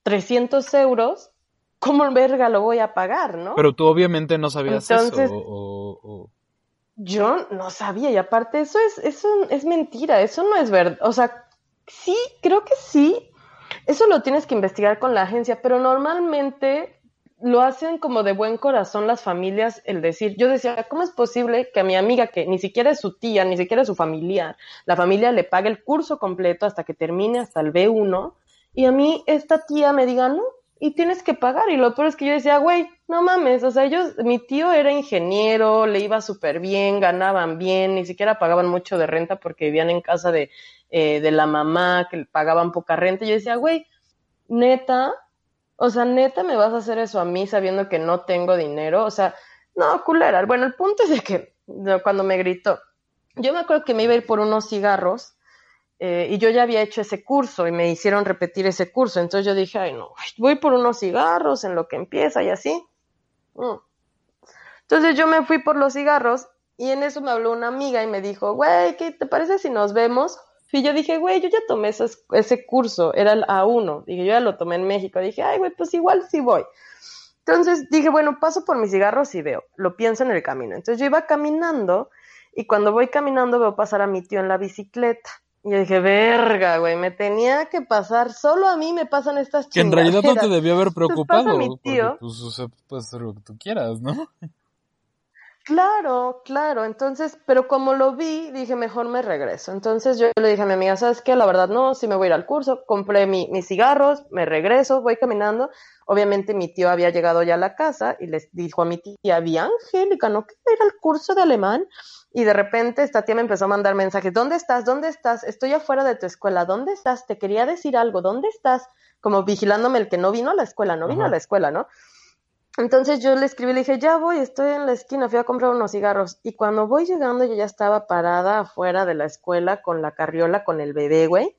300 euros, ¿cómo verga lo voy a pagar, no? Pero tú obviamente no sabías eso, o, o... Yo no sabía, y aparte eso es, eso es mentira, eso no es verdad. O sea, sí, creo que sí. Eso lo tienes que investigar con la agencia, pero normalmente lo hacen como de buen corazón las familias, el decir, yo decía, ¿cómo es posible que a mi amiga, que ni siquiera es su tía, ni siquiera es su familiar, la familia le pague el curso completo hasta que termine hasta el B1, y a mí esta tía me diga, no, y tienes que pagar, y lo peor es que yo decía, güey, no mames, o sea, ellos, mi tío era ingeniero, le iba súper bien, ganaban bien, ni siquiera pagaban mucho de renta porque vivían en casa de, eh, de la mamá, que pagaban poca renta. Y yo decía, güey, neta, o sea, neta me vas a hacer eso a mí sabiendo que no tengo dinero, o sea, no, culera. Bueno, el punto es de que cuando me gritó, yo me acuerdo que me iba a ir por unos cigarros eh, y yo ya había hecho ese curso y me hicieron repetir ese curso. Entonces yo dije, ay, no, voy por unos cigarros en lo que empieza y así. Mm. Entonces yo me fui por los cigarros y en eso me habló una amiga y me dijo, güey, ¿qué te parece si nos vemos? Y yo dije, güey, yo ya tomé ese, ese curso, era el A1. Dije, yo ya lo tomé en México. Dije, ay, güey, pues igual sí voy. Entonces dije, bueno, paso por mis cigarros y veo, lo pienso en el camino. Entonces yo iba caminando y cuando voy caminando veo pasar a mi tío en la bicicleta. Y yo dije, verga, güey, me tenía que pasar, solo a mí me pasan estas Que en realidad no te debió haber preocupado. mi tío. pues, o sea, puedes hacer lo que tú quieras, ¿no? Claro, claro. Entonces, pero como lo vi, dije, mejor me regreso. Entonces yo le dije a mi amiga, ¿sabes qué? La verdad no, si me voy a ir al curso. Compré mi, mis cigarros, me regreso, voy caminando. Obviamente mi tío había llegado ya a la casa y les dijo a mi tía, bien Angélica, ¿no quiero ir al curso de alemán? Y de repente esta tía me empezó a mandar mensajes, ¿dónde estás? ¿Dónde estás? Estoy afuera de tu escuela, ¿dónde estás? Te quería decir algo, ¿dónde estás? Como vigilándome el que no vino a la escuela, no vino a la escuela, ¿no? Entonces yo le escribí, le dije, ya voy, estoy en la esquina, fui a comprar unos cigarros. Y cuando voy llegando, yo ya estaba parada afuera de la escuela con la carriola, con el bebé, güey.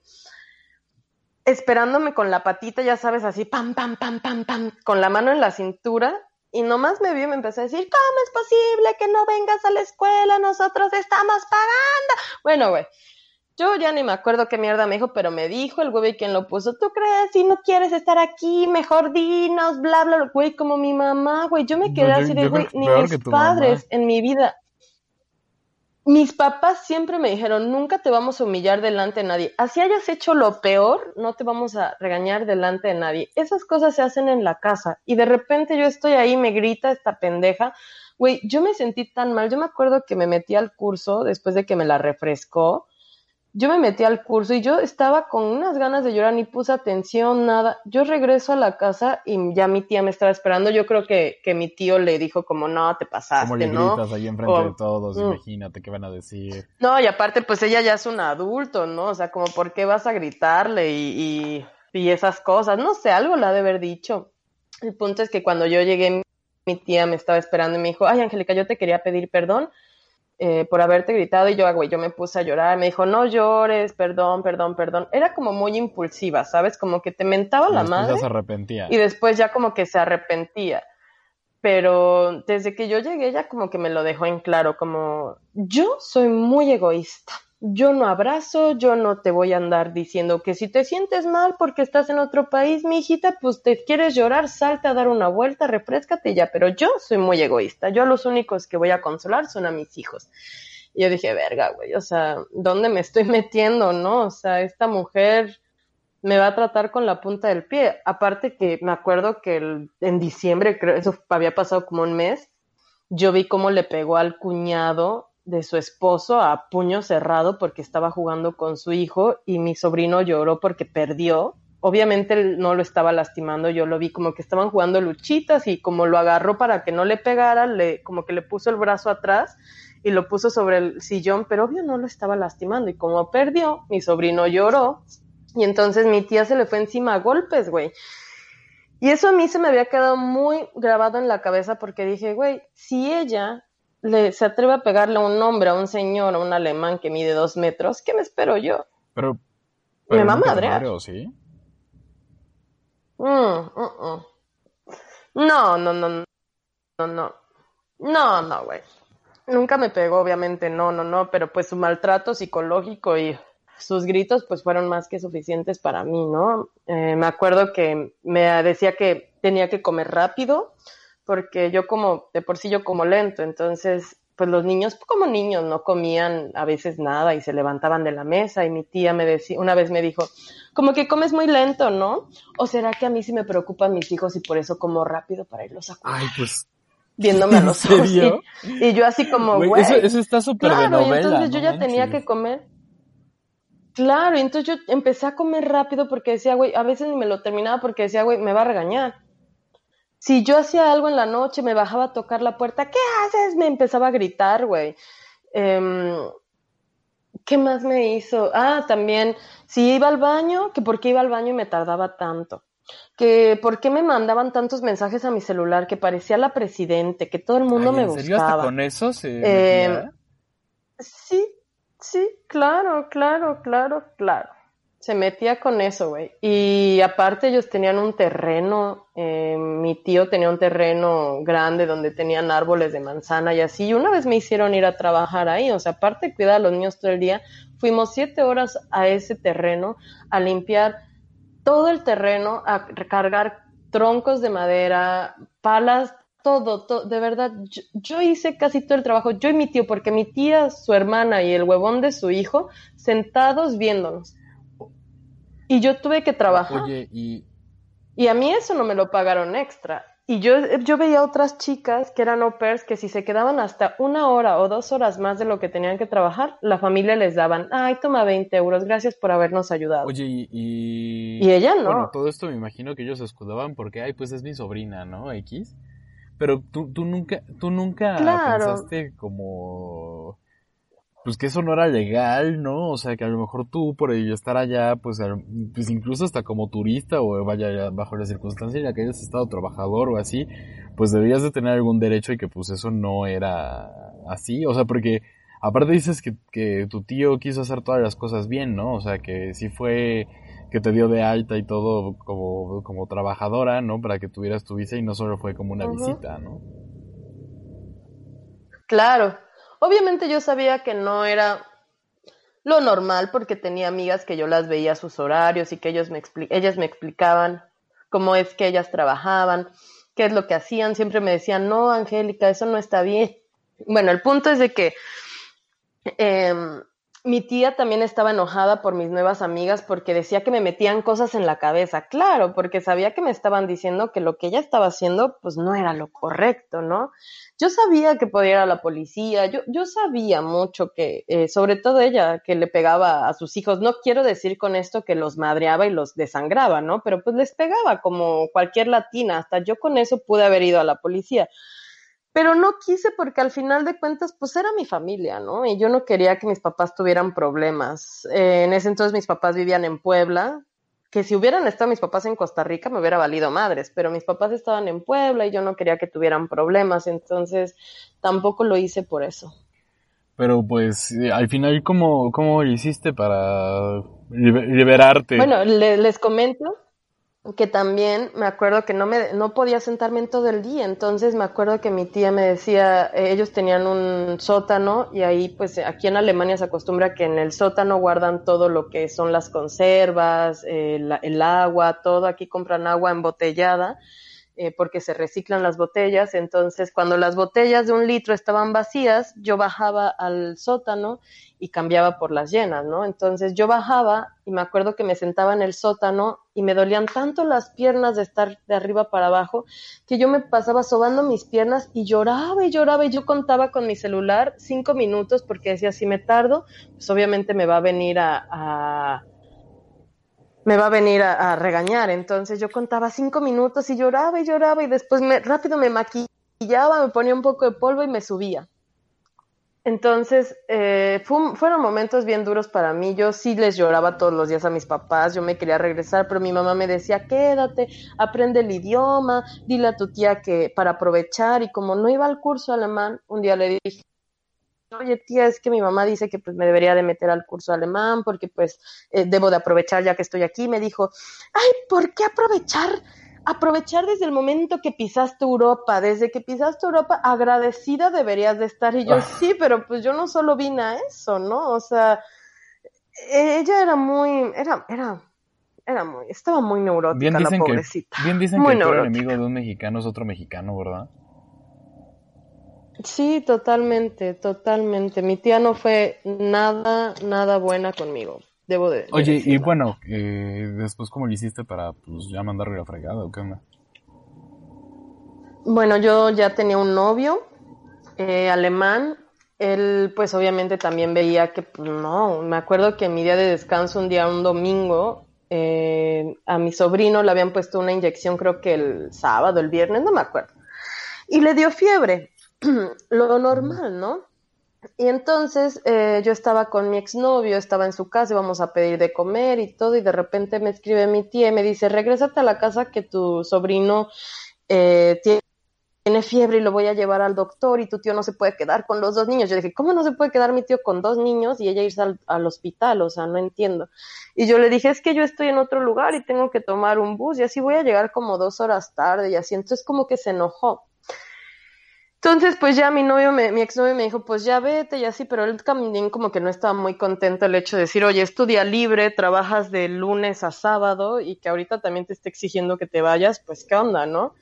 Esperándome con la patita, ya sabes, así, pam, pam, pam, pam, pam, con la mano en la cintura. Y nomás me vio y me empezó a decir, ¿cómo es posible que no vengas a la escuela? Nosotros estamos pagando. Bueno, güey. Yo ya ni me acuerdo qué mierda me dijo, pero me dijo el güey quien lo puso, ¿tú crees? Si no quieres estar aquí, mejor dinos, bla, bla, güey, como mi mamá, güey. Yo me quedé así de, güey, ni mis padres en mi vida. Mis papás siempre me dijeron, nunca te vamos a humillar delante de nadie. Así hayas hecho lo peor, no te vamos a regañar delante de nadie. Esas cosas se hacen en la casa. Y de repente yo estoy ahí, me grita esta pendeja. Güey, yo me sentí tan mal. Yo me acuerdo que me metí al curso después de que me la refrescó yo me metí al curso y yo estaba con unas ganas de llorar, ni puse atención, nada. Yo regreso a la casa y ya mi tía me estaba esperando. Yo creo que, que mi tío le dijo como, no, te pasaste, como le gritas ahí enfrente de todos, mm. imagínate qué van a decir. No, y aparte, pues ella ya es un adulto, ¿no? O sea, como, ¿por qué vas a gritarle y, y, y esas cosas? No sé, algo le ha de haber dicho. El punto es que cuando yo llegué, mi tía me estaba esperando y me dijo, ay, Angélica, yo te quería pedir perdón eh, por haberte gritado y yo, güey, yo me puse a llorar, me dijo, no llores, perdón, perdón, perdón. Era como muy impulsiva, ¿sabes? Como que te mentaba la madre. se arrepentía. Y después ya como que se arrepentía. Pero desde que yo llegué ya como que me lo dejó en claro, como yo soy muy egoísta yo no abrazo, yo no te voy a andar diciendo que si te sientes mal porque estás en otro país, mi hijita, pues te quieres llorar, salta a dar una vuelta, refrescate ya, pero yo soy muy egoísta, yo los únicos que voy a consolar son a mis hijos. Y yo dije, verga, güey, o sea, ¿dónde me estoy metiendo, no? O sea, esta mujer me va a tratar con la punta del pie. Aparte que me acuerdo que en diciembre, creo, eso había pasado como un mes, yo vi cómo le pegó al cuñado de su esposo a puño cerrado porque estaba jugando con su hijo y mi sobrino lloró porque perdió. Obviamente él no lo estaba lastimando, yo lo vi como que estaban jugando luchitas y como lo agarró para que no le pegara, le, como que le puso el brazo atrás y lo puso sobre el sillón, pero obvio no lo estaba lastimando y como perdió, mi sobrino lloró y entonces mi tía se le fue encima a golpes, güey. Y eso a mí se me había quedado muy grabado en la cabeza porque dije, güey, si ella le, se atreve a pegarle a un hombre, a un señor, a un alemán que mide dos metros, ¿qué me espero yo? Pero, me va a madrear. ¿sí? Mm, mm, mm. No, no, no, no, no, no, no, güey. Nunca me pegó, obviamente, no, no, no, pero pues su maltrato psicológico y sus gritos pues fueron más que suficientes para mí, ¿no? Eh, me acuerdo que me decía que tenía que comer rápido, porque yo como, de por sí yo como lento, entonces, pues los niños, como niños, no comían a veces nada y se levantaban de la mesa y mi tía me decía, una vez me dijo, como que comes muy lento, ¿no? ¿O será que a mí sí me preocupan mis hijos y por eso como rápido para irlos a cuidar? Ay, pues viéndome a los ojos. Y, yo así como, güey. Eso, está súper claro, de novela. Y entonces yo ya tenía que comer. Claro, y entonces yo empecé a comer rápido porque decía, güey, a veces ni me lo terminaba porque decía, güey, me va a regañar Si yo hacía algo en la noche, me bajaba a tocar la puerta, ¿qué haces? Me empezaba a gritar, güey. Em, ¿Qué más me hizo? Ah, también, si iba al baño, que por qué iba al baño y me tardaba tanto. Que por qué me mandaban tantos mensajes a mi celular, que parecía la presidente, que todo el mundo me ¿En serio buscaba. hasta con eso se Eh? Sí, sí, claro, claro, claro, claro. Se metía con eso, güey. Y aparte ellos tenían un terreno, eh, mi tío tenía un terreno grande donde tenían árboles de manzana y así. Y una vez me hicieron ir a trabajar ahí, o sea, aparte de cuidar a los niños todo el día, fuimos siete horas a ese terreno a limpiar todo el terreno, a recargar troncos de madera, palas, todo, todo, de verdad, yo, yo hice casi todo el trabajo, yo y mi tío, porque mi tía, su hermana y el huevón de su hijo, sentados viéndonos. Y yo tuve que trabajar. Oye, y Y a mí eso no me lo pagaron extra. Y yo, yo veía otras chicas que eran au pairs que si se quedaban hasta una hora o dos horas más de lo que tenían que trabajar, la familia les daban, ay, toma 20 euros, gracias por habernos ayudado. Oye, y, y... Y ella no. Bueno, todo esto me imagino que ellos se escudaban porque, ay, pues es mi sobrina, ¿no? X. Pero tú, tú nunca, tú nunca Claro. pensaste como, pues que eso no era legal, ¿no? O sea, que a lo mejor tú por estar allá, pues, al- pues incluso hasta como turista o vaya bajo la circunstancia en la que hayas estado trabajador o así, pues deberías de tener algún derecho y que pues eso no era así. O sea, porque aparte dices que, que tu tío quiso hacer todas las cosas bien, ¿no? O sea, que sí fue que te dio de alta y todo como, como trabajadora, ¿no? Para que tuvieras tu visa y no solo fue como una visita, ¿no? Claro. Obviamente yo sabía que no era lo normal porque tenía amigas que yo las veía a sus horarios y que ellos me ellas me explicaban cómo es que ellas trabajaban, qué es lo que hacían. Siempre me decían, no, Angélica, eso no está bien. Bueno, el punto es de que em, mi tía también estaba enojada por mis nuevas amigas porque decía que me metían cosas en la cabeza. Claro, porque sabía que me estaban diciendo que lo que ella estaba haciendo pues no era lo correcto, ¿no? Yo sabía que podía ir a la policía, yo, yo sabía mucho que, eh, sobre todo ella, que le pegaba a sus hijos. No quiero decir con esto que los madreaba y los desangraba, ¿no? Pero pues les pegaba como cualquier latina. Hasta yo con eso pude haber ido a la policía. Pero no quise porque al final de cuentas, pues era mi familia, ¿no? Y yo no quería que mis papás tuvieran problemas. Eh, en ese entonces mis papás vivían en Puebla, que si hubieran estado mis papás en Costa Rica me hubiera valido madres, pero mis papás estaban en Puebla y yo no quería que tuvieran problemas, entonces tampoco lo hice por eso. Pero pues eh, al final, ¿cómo, cómo hiciste para liber- liberarte? Bueno, le- les comento que también me acuerdo que no me no podía sentarme en todo el día, entonces me acuerdo que mi tía me decía, eh, ellos tenían un sótano y ahí pues aquí en Alemania se acostumbra que en el sótano guardan todo lo que son las conservas, eh, el agua, todo, aquí compran agua embotellada eh, porque se reciclan las botellas, entonces cuando las botellas de un litro estaban vacías, yo bajaba al sótano y cambiaba por las llenas, ¿no? Entonces yo bajaba y me acuerdo que me sentaba en el sótano y me dolían tanto las piernas de estar de arriba para abajo que yo me pasaba sobando mis piernas y lloraba y lloraba y yo contaba con mi celular cinco minutos porque decía si me tardo, pues obviamente me va a venir a, a me va a venir a, regañar. Entonces yo contaba cinco minutos y lloraba y lloraba y después me, rápido me maquillaba, me ponía un poco de polvo y me subía. Entonces, eh, fueron momentos bien duros para mí. Yo sí les lloraba todos los días a mis papás. Yo me quería regresar, pero mi mamá me decía, quédate, aprende el idioma, dile a tu tía que para aprovechar. Y como no iba al curso alemán, un día le dije, oye tía, es que mi mamá dice que pues me debería de meter al curso alemán porque pues eh, debo de aprovechar ya que estoy aquí. Me dijo, ay, ¿por qué aprovechar? Aprovechar desde el momento que pisaste Europa, desde que pisaste Europa, agradecida deberías de estar. Y yo, Ah. sí, pero pues yo no solo vine a eso, ¿no? O sea, ella era muy, era, era, era muy, estaba muy neurótica bien la dicen que, pobrecita. bien dicen Muy que el enemigo de un mexicano es otro mexicano, ¿verdad? Sí, totalmente, totalmente. Mi tía no fue nada, nada buena conmigo. Debo de. Oye, y bueno, eh, después cómo lo hiciste para pues ya mandarle la fregada o qué onda? Bueno, yo ya tenía un novio eh, alemán. Él, pues obviamente también veía que, pues no, me acuerdo que en mi día de descanso, un día, un domingo, eh, a mi sobrino le habían puesto una inyección creo que el sábado, el viernes, no me acuerdo. Y le dio fiebre, lo normal, ¿no? Y entonces eh, yo estaba con mi exnovio, estaba en su casa, íbamos a pedir de comer y todo, y de repente me escribe mi tía y me dice, regrésate a la casa que tu sobrino eh, tiene fiebre y lo voy a llevar al doctor y tu tío no se puede quedar con los dos niños. Yo dije, ¿cómo no se puede quedar mi tío con dos niños y ella irse al, al hospital? O sea, no entiendo. Y yo le dije, es que yo estoy en otro lugar y tengo que tomar un bus y así voy a llegar como dos horas tarde y así. Entonces como que se enojó. Entonces, pues ya mi novio, me, mi exnovio me dijo, pues ya vete y así, pero él también como que no estaba muy contento el hecho de decir, oye, es tu día libre, trabajas de lunes a sábado y que ahorita también te esté exigiendo que te vayas, pues qué onda, ¿no?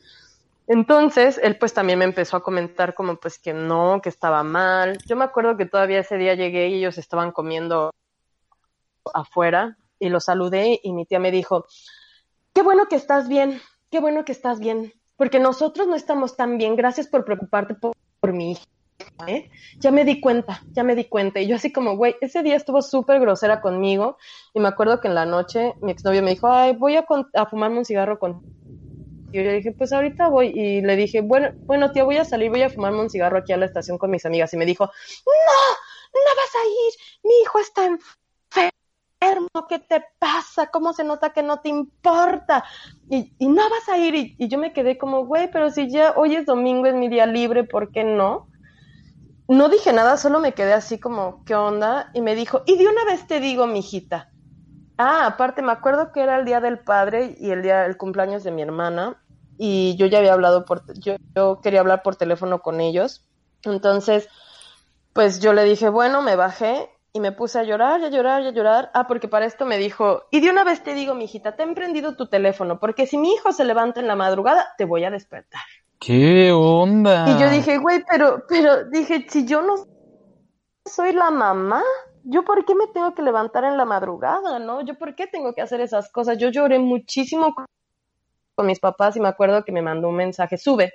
Entonces, él pues también me empezó a comentar como pues que no, que estaba mal. Yo me acuerdo que todavía ese día llegué y ellos estaban comiendo afuera y los saludé y mi tía me dijo, qué bueno que estás bien, qué bueno que estás bien porque nosotros no estamos tan bien. Gracias por preocuparte por, mi hija. ¿eh? Ya me di cuenta, ya me di cuenta. Y yo así como, güey, ese día estuvo súper grosera conmigo. Y me acuerdo que en la noche mi exnovio me dijo, ay, voy a, a fumarme un cigarro con... Y yo le dije, pues ahorita voy. Y le dije, bueno, bueno, tía, voy a salir, voy a fumarme un cigarro aquí a la estación con mis amigas. Y me dijo, no, no vas a ir, mi hijo está enfermo ¿qué te pasa? ¿Cómo se nota que no te importa? Y, no vas a ir. Y, yo me quedé como, güey, pero si ya hoy es domingo, es mi día libre, ¿por qué no? No dije nada, solo me quedé así como, ¿qué onda? Y me dijo, y de una vez te digo, mijita. Ah, aparte, me acuerdo que era el día del padre y el día del cumpleaños de mi hermana. Y yo ya había hablado por, yo quería hablar por teléfono con ellos. Entonces, pues yo le dije, bueno, me bajé y me puse a llorar, y a llorar, y a llorar. Ah, porque para esto me dijo, y de una vez te digo, mijita, te he prendido tu teléfono, porque si mi hijo se levanta en la madrugada, te voy a despertar. ¿Qué onda? Y yo dije, güey, pero, pero, dije, si yo no soy la mamá, ¿yo por qué me tengo que levantar en la madrugada, no? ¿Yo por qué tengo que hacer esas cosas? Yo lloré muchísimo con mis papás y me acuerdo que me mandó un mensaje, sube,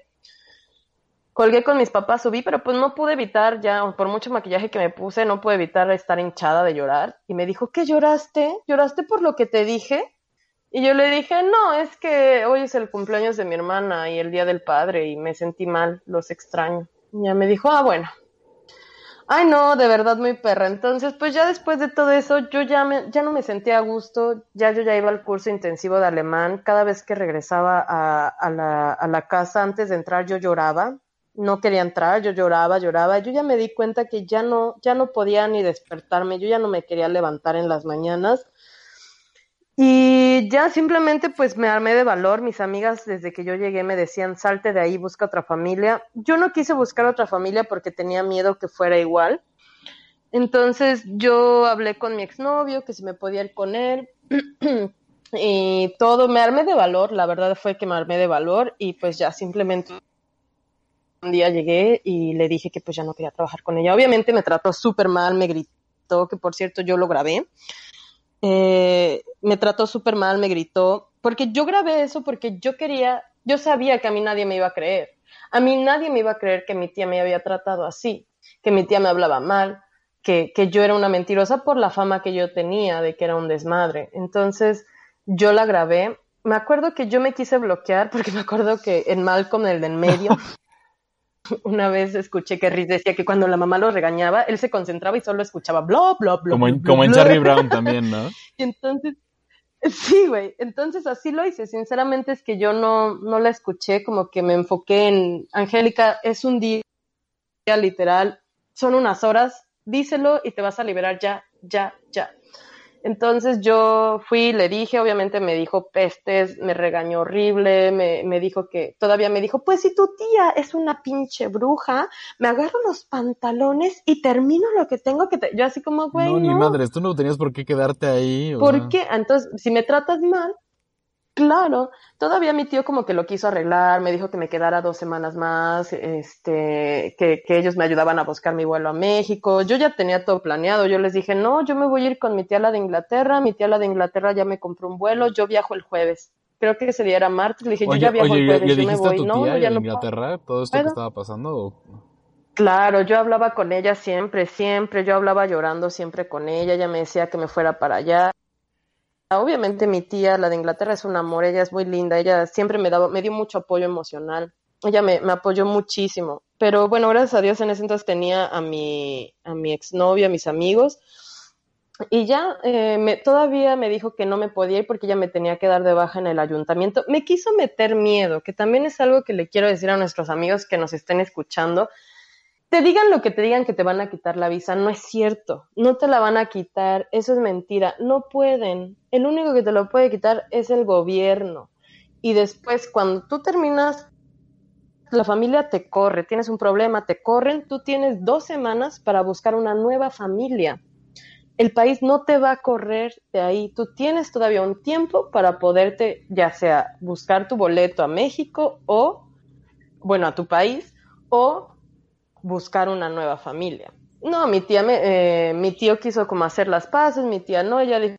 colgué con mis papás, subí, pero pues no pude evitar ya, por mucho maquillaje que me puse, no pude evitar estar hinchada de llorar. Y me dijo, ¿qué lloraste? ¿Lloraste por lo que te dije? Y yo le dije, no, es que hoy es el cumpleaños de mi hermana y el día del padre y me sentí mal, los extraño. Y ya me dijo, ah, bueno. Ay, no, de verdad muy perra. Entonces, pues ya después de todo eso, yo ya, me, ya no me sentía a gusto, ya yo ya iba al curso intensivo de alemán. Cada vez que regresaba a, la casa antes de entrar, yo lloraba no quería entrar, yo lloraba, lloraba, yo ya me di cuenta que ya no, ya no podía ni despertarme, yo ya no me quería levantar en las mañanas. Y ya simplemente pues me armé de valor, mis amigas desde que yo llegué me decían, salte de ahí, busca otra familia. Yo no quise buscar otra familia porque tenía miedo que fuera igual. Entonces yo hablé con mi exnovio, que si me podía ir con él. y todo, me armé de valor, la verdad fue que me armé de valor y pues ya simplemente un día llegué y le dije que pues ya no quería trabajar con ella. Obviamente me trató súper mal, me gritó, que por cierto yo lo grabé. Eh, me trató súper mal, me gritó, porque yo grabé eso porque yo quería, yo sabía que a mí nadie me iba a creer. A mí nadie me iba a creer que mi tía me había tratado así, que mi tía me hablaba mal, que, que yo era una mentirosa por la fama que yo tenía de que era un desmadre. Entonces yo la grabé. Me acuerdo que yo me quise bloquear porque me acuerdo que en Malcolm, el de en medio, una vez escuché que Riz decía que cuando la mamá lo regañaba, él se concentraba y solo escuchaba bla, bla, bla. Como en, bla, como en bla. Charlie Brown también, ¿no? Y entonces, sí, güey, entonces así lo hice. Sinceramente es que yo no, no la escuché, como que me enfoqué en, Angélica, es un día literal, son unas horas, díselo y te vas a liberar ya, ya, ya. Entonces yo fui, le dije, obviamente me dijo pestes, me regañó horrible, me, me, dijo que, todavía me dijo, pues si tu tía es una pinche bruja, me agarro los pantalones y termino lo que tengo que, te... yo así como, güey. No, ni madres, tú no tenías por qué quedarte ahí. ¿Por qué? Entonces, si me tratas mal, Claro, todavía mi tío como que lo quiso arreglar, me dijo que me quedara dos semanas más, este, que, que, ellos me ayudaban a buscar mi vuelo a México. Yo ya tenía todo planeado. Yo les dije, no, yo me voy a ir con mi tía la de Inglaterra, mi tía la de Inglaterra ya me compró un vuelo, yo viajo el jueves. Creo que ese día era martes, le dije, oye, yo ya viajo oye, el jueves, ¿le yo me voy. A tu no, tía ya en no Inglaterra todo esto que estaba pasando? ¿o? Claro, yo hablaba con ella siempre, siempre, yo hablaba llorando siempre con ella, ella me decía que me fuera para allá obviamente mi tía, la de Inglaterra, es un amor, ella es muy linda, ella siempre me, daba, me dio mucho apoyo emocional, ella me, me apoyó muchísimo, pero bueno, gracias a Dios en ese entonces tenía a mi, a mi exnovio, a mis amigos, y ya eh, me, todavía me dijo que no me podía ir porque ya me tenía que dar de baja en el ayuntamiento. Me quiso meter miedo, que también es algo que le quiero decir a nuestros amigos que nos estén escuchando. Te digan lo que te digan que te van a quitar la visa, no es cierto, no te la van a quitar, eso es mentira, no pueden. El único que te lo puede quitar es el gobierno. Y después, cuando tú terminas, la familia te corre, tienes un problema, te corren, tú tienes dos semanas para buscar una nueva familia el país no te va a correr de ahí. Tú tienes todavía un tiempo para poderte, ya sea buscar tu boleto a México o, bueno, a tu país, o buscar una nueva familia. No, mi tía, me, eh, mi tío quiso como hacer las paces, mi tía no, ella dijo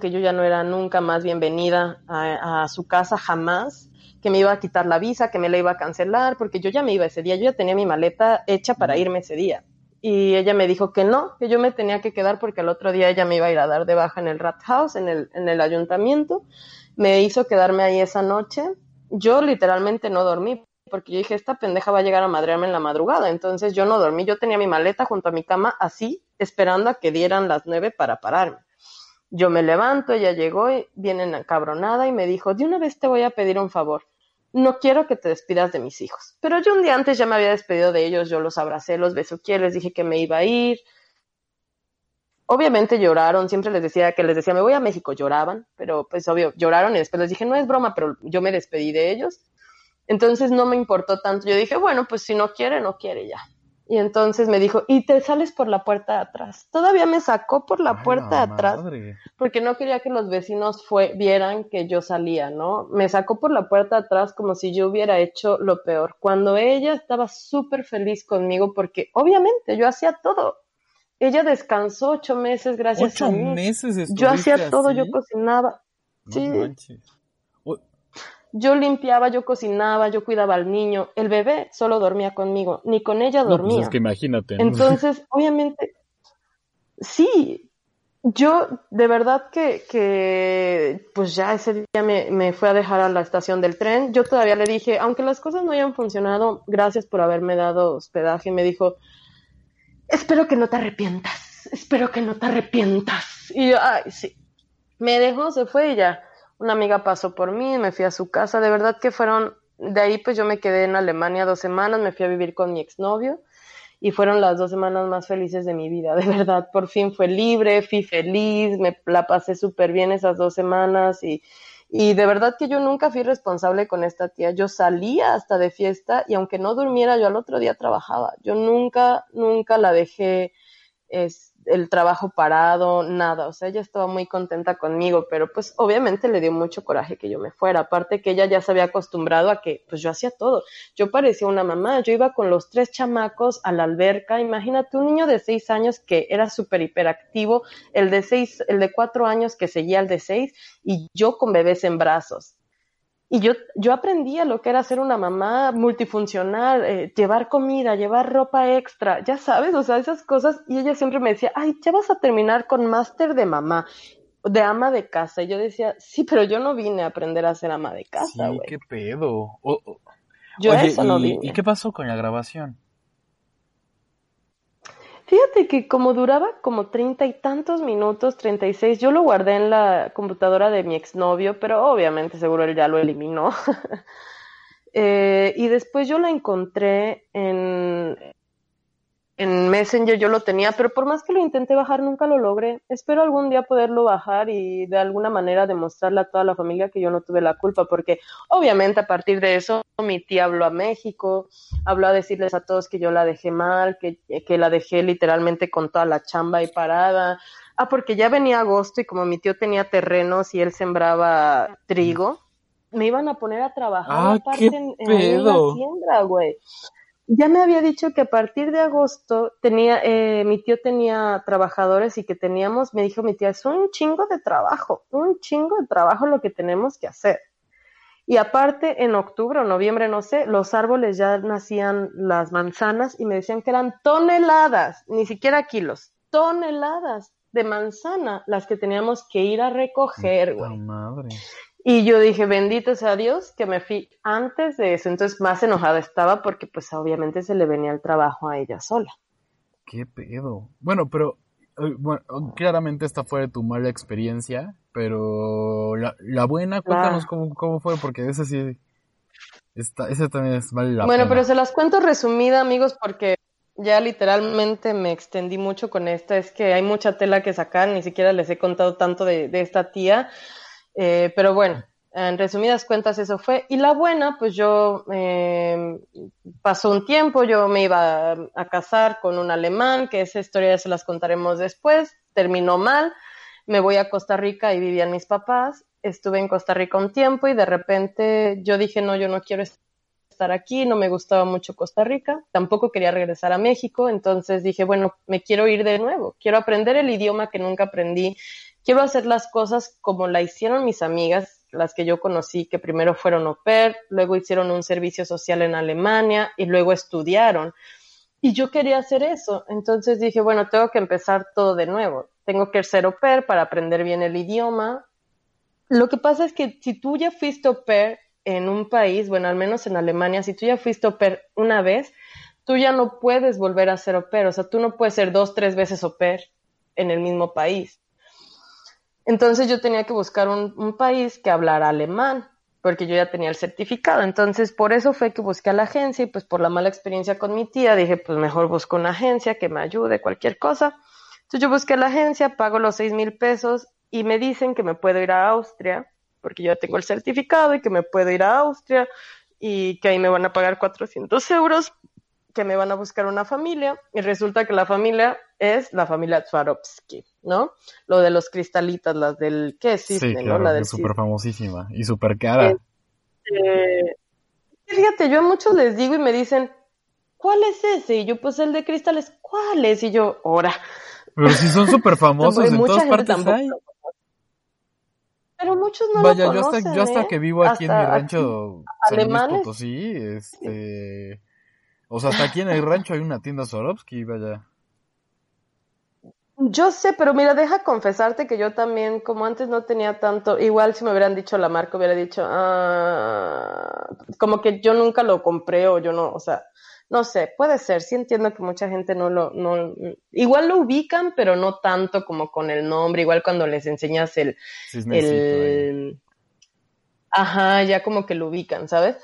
que yo ya no era nunca más bienvenida a, a su casa jamás, que me iba a quitar la visa, que me la iba a cancelar, porque yo ya me iba ese día, yo ya tenía mi maleta hecha para irme ese día y ella me dijo que no, que yo me tenía que quedar porque al otro día ella me iba a ir a dar de baja en el Rathaus, en el, en el ayuntamiento. Me hizo quedarme ahí esa noche. Yo literalmente no dormí porque yo dije, esta pendeja va a llegar a madrearme en la madrugada. Entonces yo no dormí, yo tenía mi maleta junto a mi cama así, esperando a que dieran las nueve para pararme. Yo me levanto, ella llegó y viene cabronada y me dijo, de una vez te voy a pedir un favor no quiero que te despidas de mis hijos. Pero yo un día antes ya me había despedido de ellos, yo los abracé, los besuqué, les dije que me iba a ir. Obviamente lloraron, siempre les decía que les decía, me voy a México, lloraban, pero pues obvio, lloraron y después les dije, no es broma, pero yo me despedí de ellos. Entonces no me importó tanto, yo dije, bueno, pues si no quiere, no quiere ya. Y entonces me dijo, y te sales por la puerta de atrás. Todavía me sacó por la puerta de atrás porque no quería que los vecinos fue, vieran que yo salía, ¿no? Me sacó por la puerta de atrás como si yo hubiera hecho lo peor. Cuando ella estaba súper feliz conmigo porque obviamente yo hacía todo. Ella descansó ocho meses gracias a mí. meses Yo hacía todo, yo cocinaba. sí yo limpiaba, yo cocinaba, yo cuidaba al niño. El bebé solo dormía conmigo, ni con ella dormía. No, pues es que imagínate. Entonces, obviamente, sí, yo de verdad que, que pues ya ese día me, me fue a dejar a la estación del tren. Yo todavía le dije, aunque las cosas no hayan funcionado, gracias por haberme dado hospedaje. Me dijo, espero que no te arrepientas, espero que no te arrepientas. Y yo, ay, sí. Me dejó, se fue y ya una amiga pasó por mí, me fui a su casa, de verdad que fueron, de ahí pues yo me quedé en Alemania dos semanas, me fui a vivir con mi exnovio y fueron las dos semanas más felices de mi vida, de verdad, por fin fue libre, fui feliz, me la pasé súper bien esas dos semanas y, y de verdad que yo nunca fui responsable con esta tía, yo salía hasta de fiesta y aunque no durmiera yo al otro día trabajaba, yo nunca, nunca la dejé, es, el trabajo parado, nada, o sea, ella estaba muy contenta conmigo, pero pues obviamente le dio mucho coraje que yo me fuera, aparte que ella ya se había acostumbrado a que pues yo hacía todo, yo parecía una mamá, yo iba con los tres chamacos a la alberca, imagínate un niño de seis años que era súper hiperactivo, el de seis, el de cuatro años que seguía al de seis y yo con bebés en brazos, y yo, yo aprendía lo que era ser una mamá multifuncional, eh, llevar comida, llevar ropa extra, ya sabes, o sea, esas cosas. Y ella siempre me decía, ay, ya vas a terminar con máster de mamá, de ama de casa. Y yo decía, sí, pero yo no vine a aprender a ser ama de casa, Sí, qué pedo. yo eso no vine. ¿Y qué pasó con la grabación? Fíjate que como duraba como treinta y tantos minutos, treinta y seis, yo lo guardé en la computadora de mi exnovio, pero obviamente seguro él ya lo eliminó. eh, y después yo la encontré en, en Messenger yo lo tenía, pero por más que lo intenté bajar, nunca lo logré. Espero algún día poderlo bajar y de alguna manera demostrarle a toda la familia que yo no tuve la culpa, porque obviamente a partir de eso mi tía habló a México, habló a decirles a todos que yo la dejé mal, que, que la dejé literalmente con toda la chamba ahí parada. Ah, porque ya venía agosto y como mi tío tenía terrenos y él sembraba trigo, me iban a poner a trabajar ah, aparte en, en la siembra, güey ya me había dicho que a partir de agosto tenía, eh, mi tío tenía trabajadores y que teníamos, me dijo mi tía, es un chingo de trabajo, un chingo de trabajo lo que tenemos que hacer. Y aparte, en octubre o noviembre, no sé, los árboles ya nacían las manzanas y me decían que eran toneladas, ni siquiera kilos, toneladas. de manzana las que teníamos que ir a recoger, Puta güey. Y yo dije, bendito sea Dios que me fui antes de eso. Entonces más enojada estaba porque pues obviamente se le venía el trabajo a ella sola. ¿Qué pedo? Bueno, pero eh, bueno, claramente esta fue tu mala experiencia, pero la, la buena, cuéntanos cómo, cómo fue, porque ese sí, esta, ese también es vale la bueno, pena. pero se las cuento resumida, amigos, porque ya literalmente me extendí mucho con esta. Es que hay mucha tela que sacar, ni siquiera les he contado tanto de, de esta tía. Eh, pero bueno, en resumidas cuentas eso fue. Y la buena, pues yo eh, pasó un tiempo, yo me iba a, a casar con un alemán, que esa historia ya se las contaremos después. Terminó mal, me voy a Costa Rica y vivían mis papás. Estuve en Costa Rica un tiempo y de repente yo dije, no, yo no quiero estar aquí, no me gustaba mucho Costa Rica, tampoco quería regresar a México, entonces dije, bueno, me quiero ir de nuevo, quiero aprender el idioma que nunca aprendí, quiero hacer las cosas como la hicieron mis amigas, las que yo conocí, que primero fueron au pair, luego hicieron un servicio social en Alemania y luego estudiaron. Y yo quería hacer eso, entonces dije, bueno, tengo que empezar todo de nuevo, tengo que ser au pair para aprender bien el idioma. Lo que pasa es que si tú ya fuiste au pair en un país, bueno, al menos en Alemania, si tú ya fuiste au pair una vez, tú ya no puedes volver a ser au pair, o sea, tú no puedes ser dos, tres veces au pair en el mismo país. Entonces yo tenía que buscar un, país que hablara alemán, porque yo ya tenía el certificado. Entonces, por eso fue que busqué a la agencia y pues por la mala experiencia con mi tía, dije, pues mejor busco una agencia que me ayude, cualquier cosa. Entonces yo busqué a la agencia, pago los seis mil pesos y me dicen que me puedo ir a Austria, porque yo ya tengo el certificado y que me puedo ir a Austria y que ahí me van a pagar 400 euros, que me van a buscar una familia y resulta que la familia es la familia Swarovski, ¿no? Lo de los cristalitas, las del, ¿qué es cisne, Sí, no? claro, La que del súper famosísima y súper cara. Eh, fíjate, yo a muchos les digo y me dicen, ¿cuál es ese? Y yo, pues el de cristales, ¿cuál es? Y yo, ahora. Pero si son súper famosos, en todas partes tampoco hay. Pero muchos no Vaya, lo yo conocen, hasta, yo hasta ¿eh? que vivo aquí en mi rancho San Luis alemanes. Potosí, este... O sea, hasta aquí en el rancho hay una tienda Swarovski, vaya. Yo sé, pero mira, deja confesarte que yo también, como antes no tenía tanto, igual si me hubieran dicho la marca, hubiera dicho, ah, como que yo nunca lo compré o yo no, o sea, no sé, puede ser, sí entiendo que mucha gente no lo, no, igual lo ubican, pero no tanto como con el nombre, igual cuando les enseñas el, el, ajá, ya como que lo ubican, ¿sabes?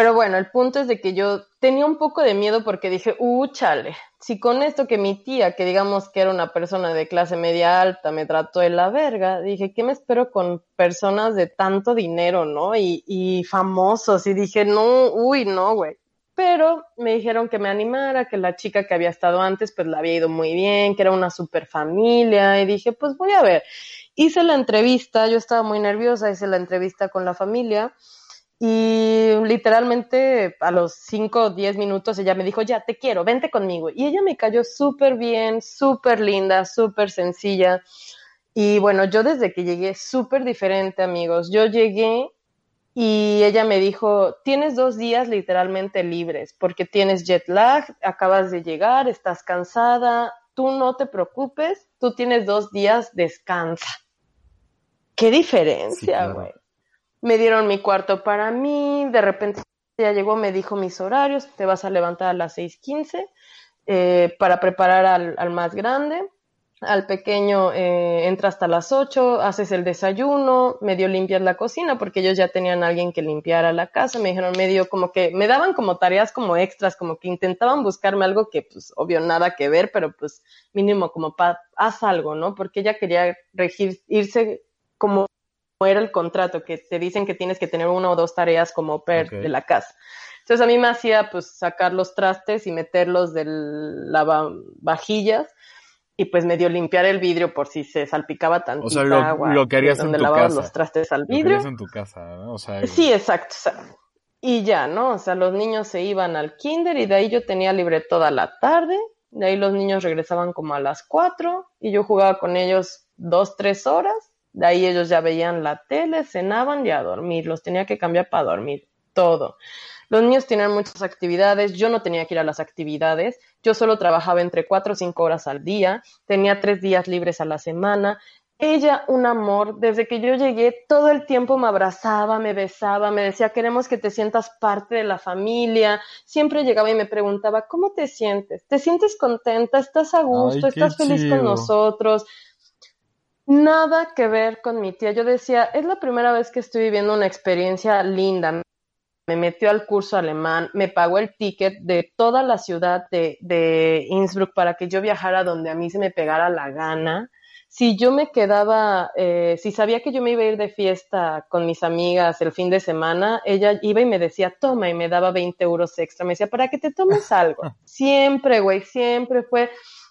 Pero bueno, el punto es de que yo tenía un poco de miedo porque dije, uh, chale, si con esto que mi tía, que digamos que era una persona de clase media alta, me trató de la verga, dije, ¿qué me espero con personas de tanto dinero, no? Y, y famosos, y dije, no, uy, no, güey. Pero me dijeron que me animara, que la chica que había estado antes, pues la había ido muy bien, que era una super familia, y dije, pues voy a ver. Hice la entrevista, yo estaba muy nerviosa, hice la entrevista con la familia. Y literalmente a los 5 o 10 minutos ella me dijo, ya te quiero, vente conmigo. Y ella me cayó súper bien, súper linda, súper sencilla. Y bueno, yo desde que llegué, súper diferente, amigos. Yo llegué y ella me dijo, tienes dos días literalmente libres porque tienes jet lag, acabas de llegar, estás cansada, tú no te preocupes, tú tienes dos días, descansa. Qué Sí, diferencia, claro. Me dieron mi cuarto para mí, de repente ya llegó, me dijo mis horarios, te vas a levantar a las 6.15 eh, para preparar al, al, más grande, al pequeño eh, entra hasta las 8, haces el desayuno, medio limpias la cocina porque ellos ya tenían a alguien que limpiara la casa, me dijeron medio como que, me daban como tareas como extras, como que intentaban buscarme algo que pues obvio nada que ver, pero pues mínimo como pa, haz algo, ¿no? Porque ella quería regir, irse como era el contrato, que te dicen que tienes que tener una o dos tareas como per okay. de la casa. Entonces a mí me hacía pues sacar los trastes y meterlos del lavavajillas y pues medio limpiar el vidrio por si se salpicaba tantita o sea, lo, agua. Lo que harías donde en tu lavabas casa. los trastes al vidrio. Lo que en tu casa, ¿no? O sea, sí, exacto. O sea, y ya, ¿no? O sea, los niños se iban al kinder y de ahí yo tenía libre toda la tarde. De ahí los niños regresaban como a las cuatro y yo jugaba con ellos dos, tres horas de ahí ellos ya veían la tele, cenaban y a dormir. Los tenía que cambiar para dormir. Todo. Los niños tenían muchas actividades, yo no tenía que ir a las actividades, yo solo trabajaba entre cuatro o cinco horas al día, tenía tres días libres a la semana. Ella, un amor, desde que yo llegué, todo el tiempo me abrazaba, me besaba, me decía, queremos que te sientas parte de la familia. Siempre llegaba y me preguntaba, ¿cómo te sientes? ¿Te sientes contenta? ¿Estás a gusto? ¿Estás feliz con nosotros? Nada que ver con mi tía. Yo decía, es la primera vez que estoy viviendo una experiencia linda. Me metió al curso alemán, me pagó el ticket de toda la ciudad de, de Innsbruck para que yo viajara donde a mí se me pegara la gana. Si yo me quedaba, eh, si sabía que yo me iba a ir de fiesta con mis amigas el fin de semana, ella iba y me decía, toma, y me daba 20 euros extra. Me decía, para que te tomes algo. Siempre, güey, siempre fue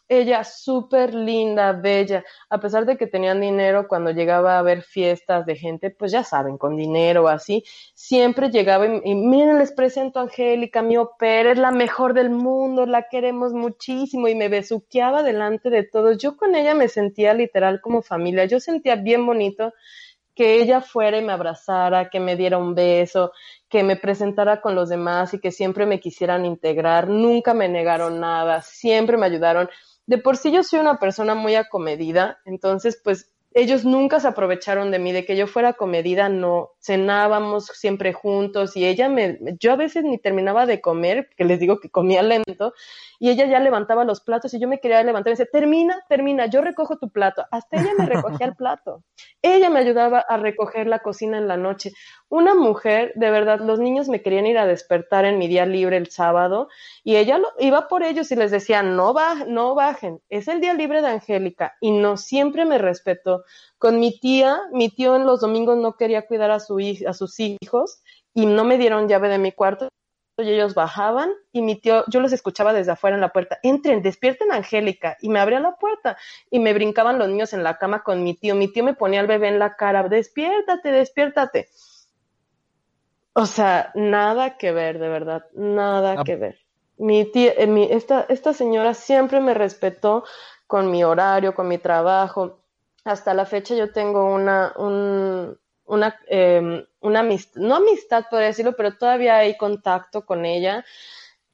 ella súper linda, bella, a pesar de que tenían dinero cuando llegaba a ver fiestas de gente, pues ya saben, con dinero así, siempre llegaba y, miren, les presento a Angélica, mi opera, es la mejor del mundo, la queremos muchísimo y me besuqueaba delante de todos. Yo con ella me sentía literal como familia, yo sentía bien bonito que ella fuera y me abrazara, que me diera un beso, que me presentara con los demás y que siempre me quisieran integrar, nunca me negaron nada, siempre me ayudaron de por sí yo soy una persona muy acomedida, entonces pues ellos nunca se aprovecharon de mí, de que yo fuera comedida, no, cenábamos siempre juntos y ella me, yo a veces ni terminaba de comer, que les digo que comía lento, y ella ya levantaba los platos y yo me quería levantar y decía, termina, termina, yo recojo tu plato. Hasta ella me recogía el plato. Ella me ayudaba a recoger la cocina en la noche. Una mujer, de verdad, los niños me querían ir a despertar en mi día libre el sábado y ella lo, iba por ellos y les decía, no, va, no bajen, es el día libre de Angélica y no siempre me respetó. Con mi tía, mi tío en los domingos no quería cuidar a, su, a sus hijos y no me dieron llave de mi cuarto y ellos bajaban y mi tío, yo los escuchaba desde afuera en la puerta, entren, despierten a Angélica y me abría la puerta y me brincaban los niños en la cama con mi tío, mi tío me ponía al bebé en la cara, despiértate, despiértate. O sea, nada que ver, de verdad, nada ah. que ver. Mi tía, eh, mi, esta, esta señora siempre me respetó con mi horario, con mi trabajo. Hasta la fecha yo tengo una, un, una, eh, una amistad, no amistad por decirlo, pero todavía hay contacto con ella.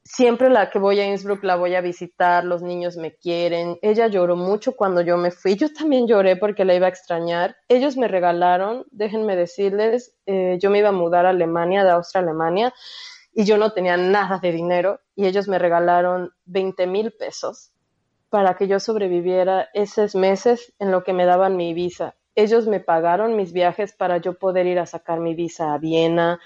Siempre la que voy a Innsbruck la voy a visitar, los niños me quieren. Ella lloró mucho cuando yo me fui. Yo también lloré porque la iba a extrañar. Ellos me regalaron, déjenme decirles, eh, yo me iba a mudar a Alemania, de Austria a Alemania, y yo no tenía nada de dinero. Y ellos me regalaron 20 mil pesos para que yo sobreviviera esos meses en lo que me daban mi visa ellos me pagaron mis viajes para yo poder ir a sacar mi visa a Viena.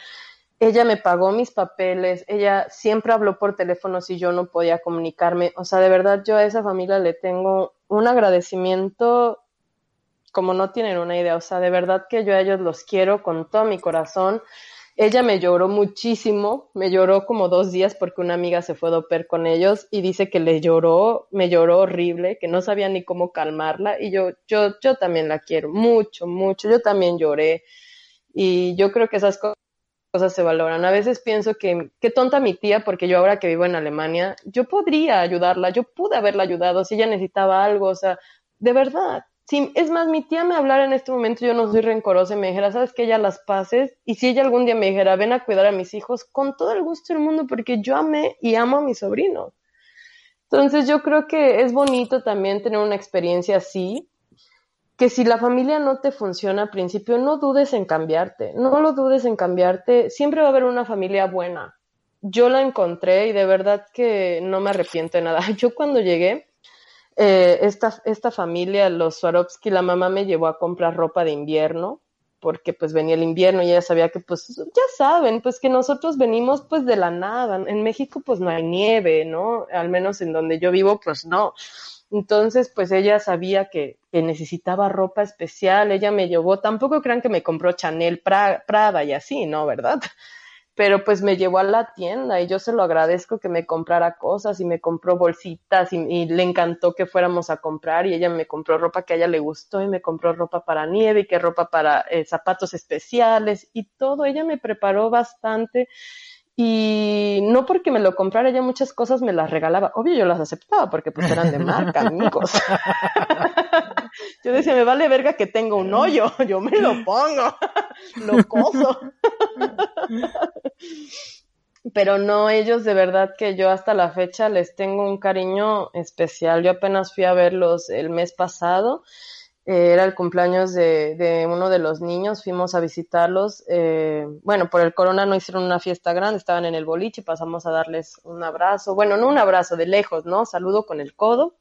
Ella me pagó mis papeles, ella siempre habló por teléfono si yo no podía comunicarme. O sea, de verdad yo a esa familia le tengo un agradecimiento como no tienen una idea. O sea, de verdad que yo a ellos los quiero con todo mi corazón. Ella me lloró muchísimo, me lloró como dos días porque una amiga se fue a doper con ellos y dice que le lloró, me lloró horrible, que no sabía ni cómo calmarla y yo, yo, yo también la quiero mucho, mucho, yo también lloré y yo creo que esas cosas se valoran. A veces pienso que qué tonta mi tía, porque yo ahora que vivo en Alemania, yo podría ayudarla, yo pude haberla ayudado si ella necesitaba algo, o sea, de verdad, Sí, es más, mi tía me hablara en este momento, yo no soy rencorosa me dijera, sabes que ella las pases, y si ella algún día me dijera, ven a cuidar a mis hijos, con todo el gusto del mundo, porque yo amé y amo a mi sobrino. Entonces yo creo que es bonito también tener una experiencia así, que si la familia no te funciona al principio, no dudes en cambiarte, no lo dudes en cambiarte, siempre va a haber una familia buena. Yo la encontré y de verdad que no me arrepiento de nada. Yo cuando llegué, eh, esta, esta familia, los Swarovski, la mamá me llevó a comprar ropa de invierno porque pues venía el invierno y ella sabía que pues ya saben, pues que nosotros venimos pues de la nada. En México pues no hay nieve, ¿no? Al menos en donde yo vivo pues no. Entonces pues ella sabía que, que necesitaba ropa especial, ella me llevó, tampoco crean que me compró Chanel, Prada y así, ¿no? ¿Verdad? Pero pues me llevó a la tienda y yo se lo agradezco que me comprara cosas y me compró bolsitas y, le encantó que fuéramos a comprar y ella me compró ropa que a ella le gustó y me compró ropa para nieve y que ropa para eh, zapatos especiales y todo, ella me preparó bastante y no porque me lo comprara, ella muchas cosas me las regalaba. Obvio, yo las aceptaba porque pues eran de marca, amigos. yo decía, me vale verga que tengo un hoyo, yo me lo pongo, lo coso. pero no, ellos de verdad que yo hasta la fecha les tengo un cariño especial. Yo apenas fui a verlos el mes pasado, eh, era el cumpleaños de, uno de los niños, fuimos a visitarlos. Eh, bueno, por el corona no hicieron una fiesta grande, estaban en el boliche, pasamos a darles un abrazo, bueno, no un abrazo de lejos, ¿no? Saludo con el codo.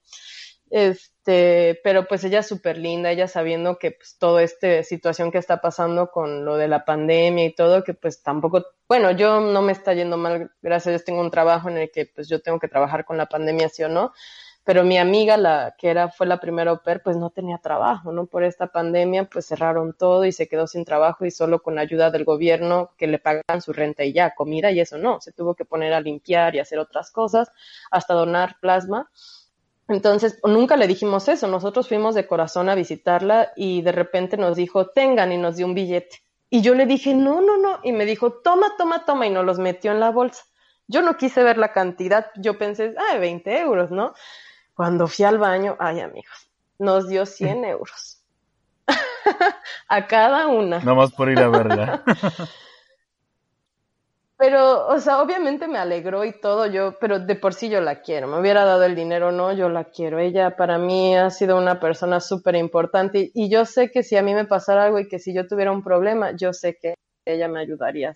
Este, pero pues ella es súper linda, ella sabiendo que pues toda esta situación que está pasando con lo de la pandemia y todo, que pues tampoco, bueno, yo no me está yendo mal, gracias a Dios tengo un trabajo en el que pues yo tengo que trabajar con la pandemia, sí o no, pero mi amiga, la que era, fue la primera au pues no tenía trabajo, ¿no? Por esta pandemia, pues cerraron todo y se quedó sin trabajo y solo con ayuda del gobierno que le pagan su renta y ya, comida y eso no, se tuvo que poner a limpiar y hacer otras cosas, hasta donar plasma entonces, nunca le dijimos eso, nosotros fuimos de corazón a visitarla y de repente nos dijo, tengan y nos dio un billete. Y yo le dije, no, no, no, y me dijo, toma, toma, toma, y nos los metió en la bolsa. Yo no quise ver la cantidad, yo pensé, ah, 20 euros, ¿no? Cuando fui al baño, ay amigos, nos dio 100 euros. a cada una. más por ir a verla. Pero, o sea, obviamente me alegró y todo, yo, pero de por sí yo la quiero. Me hubiera dado el dinero, no, yo la quiero. Ella para mí ha sido una persona súper importante y, yo sé que si a mí me pasara algo y que si yo tuviera un problema, yo sé que ella me ayudaría.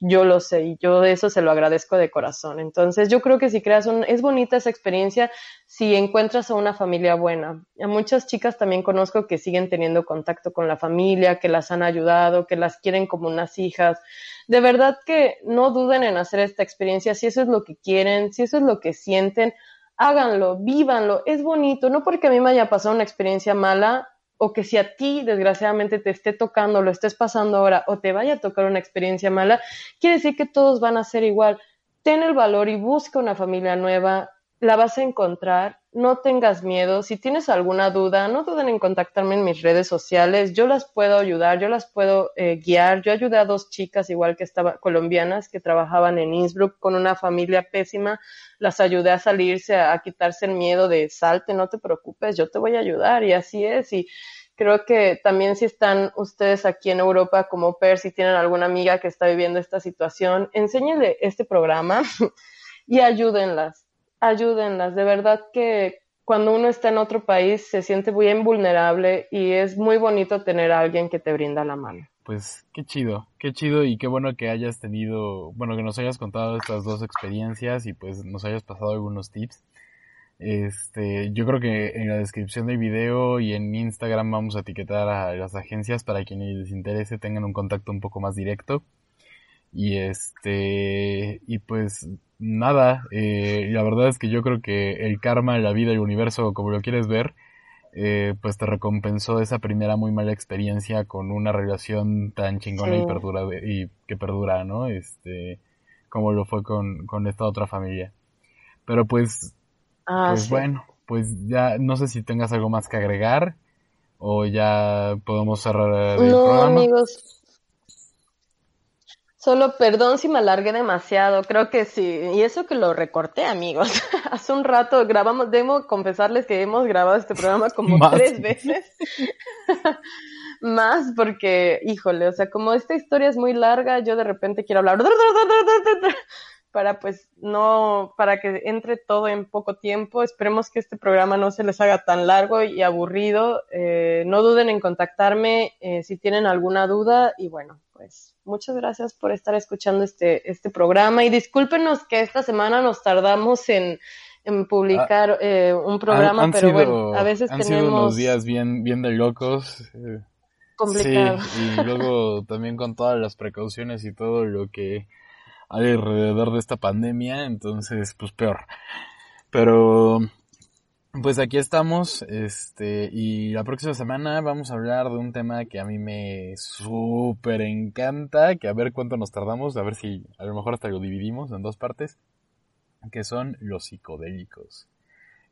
Yo lo sé y yo eso se lo agradezco de corazón. Entonces, yo creo que si creas un, es bonita esa experiencia si encuentras a una familia buena. A muchas chicas también conozco que siguen teniendo contacto con la familia, que las han ayudado, que las quieren como unas hijas de verdad que no duden en hacer esta experiencia, si eso es lo que quieren, si eso es lo que sienten, háganlo, vívanlo, es bonito, no porque a mí me haya pasado una experiencia mala o que si a ti desgraciadamente te esté tocando, lo estés pasando ahora o te vaya a tocar una experiencia mala, quiere decir que todos van a ser igual. Ten el valor y busca una familia nueva, la vas a encontrar, no tengas miedo, si tienes alguna duda, no duden en contactarme en mis redes sociales, yo las puedo ayudar, yo las puedo eh, guiar, yo ayudé a dos chicas igual que estaban colombianas que trabajaban en Innsbruck con una familia pésima, las ayudé a salirse, a, quitarse el miedo de salte, no te preocupes, yo te voy a ayudar. Y así es. Y creo que también si están ustedes aquí en Europa como PER, si tienen alguna amiga que está viviendo esta situación, enséñenle este programa y ayúdenlas ayúdenlas. De verdad que cuando uno está en otro país se siente bien vulnerable y es muy bonito tener a alguien que te brinda la mano. Pues qué chido, qué chido y qué bueno que hayas tenido, bueno, que nos hayas contado estas dos experiencias y pues nos hayas pasado algunos tips. Este, yo creo que en la descripción del video y en Instagram vamos a etiquetar a las agencias para quienes les interese tengan un contacto un poco más directo. Y este, y pues nada, eh, la verdad es que yo creo que el karma, la vida, el universo, como lo quieres ver, eh, pues te recompensó esa primera muy mala experiencia con una relación tan chingona y perdura y que perdura, ¿no? Este, como lo fue con, con esta otra familia. Pero pues, ah, pues bueno, pues ya no sé si tengas algo más que agregar o ya podemos cerrar el no, amigos, Solo perdón si me alargué demasiado, creo que sí. Y eso que lo recorté, amigos. Hace un rato grabamos, debo confesarles que hemos grabado este programa como tres veces. Más porque, híjole, o sea, como esta historia es muy larga, yo de repente quiero hablar para pues no, para que entre todo en poco tiempo. Esperemos que este programa no se les haga tan largo y aburrido. Eh, no duden en contactarme eh, si tienen alguna duda y bueno, pues muchas gracias por estar escuchando este, este programa y discúlpenos que esta semana nos tardamos en, publicar ah, eh, un programa, pero bueno, a veces han tenemos... Sido unos días bien, bien de locos. Eh, Complicado. Sí, y luego también con todas las precauciones y todo lo que hay alrededor de esta pandemia, entonces pues peor. Pero pues aquí estamos, este, y la próxima semana vamos a hablar de un tema que a mí me súper encanta, que a ver cuánto nos tardamos, a ver si a lo mejor hasta lo dividimos en dos partes, que son los psicodélicos.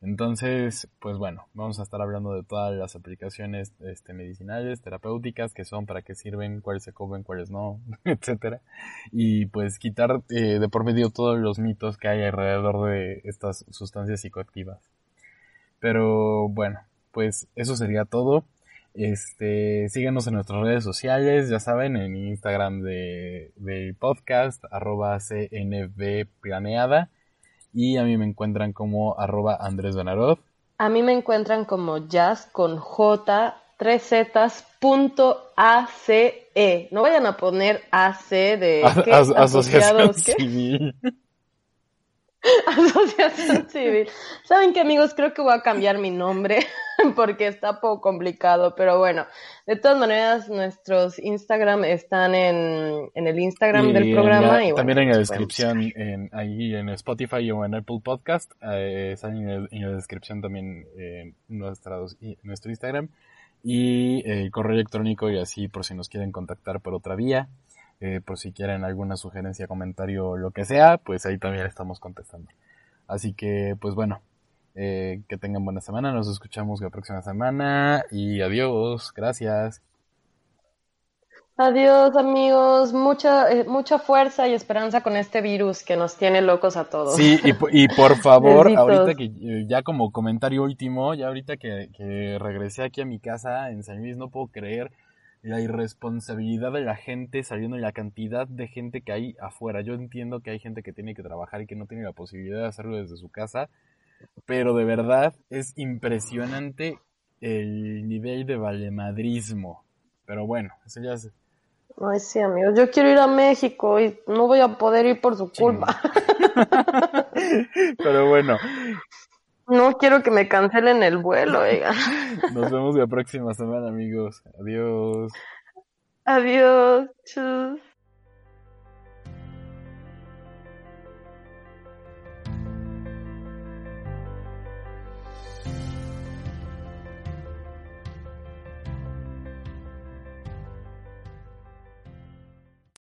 Entonces, pues bueno, vamos a estar hablando de todas las aplicaciones este, medicinales, terapéuticas, que son, para qué sirven, cuáles se comen, cuáles no, etcétera. Y pues quitar eh, de por medio todos los mitos que hay alrededor de estas sustancias psicoactivas. Pero bueno, pues eso sería todo. Este, síganos en nuestras redes sociales, ya saben, en Instagram de, del podcast, arroba CNV Planeada. Y a mí me encuentran como arroba Andrés Benarod. A mí me encuentran como jazz con J, 3 zetas, punto ACE. No vayan a poner AC de ¿qué? As- Asociación asociados, ¿qué? Civil. Asociación Civil. ¿Saben qué, amigos? Creo que voy a cambiar mi nombre porque está poco complicado, pero bueno, de todas maneras, nuestros Instagram están en, en el Instagram Y del programa. la- y bueno, también en la pues, descripción, en, ahí en Spotify o en Apple Podcast, eh, salen en, el- en la descripción también eh, y- nuestro Instagram y el correo electrónico y así por si nos quieren contactar por otra vía, eh, por si quieren alguna sugerencia, comentario lo que sea, pues ahí también estamos contestando. Así que, pues bueno, eh, que tengan buena semana, nos escuchamos la próxima semana y adiós, gracias. Adiós, amigos. Mucha, eh, mucha fuerza y esperanza con este virus que nos tiene locos a todos. Sí, y, po- y por favor, ahorita que ya como comentario último, ya ahorita que, que regresé aquí a mi casa en San Luis, no puedo creer la irresponsabilidad de la gente saliendo y la cantidad de gente que hay afuera. Yo entiendo que hay gente que tiene que trabajar y que no tiene la posibilidad de hacerlo desde su casa, pero de verdad es impresionante el nivel de valemadrismo. Pero bueno, eso ya es... Ay, sí, amigos. Yo quiero ir a México y no voy a poder ir por su culpa. Pero bueno, No quiero que me cancelen el vuelo, oiga. nos vemos la próxima semana, amigos. Adiós. Adiós. Chus.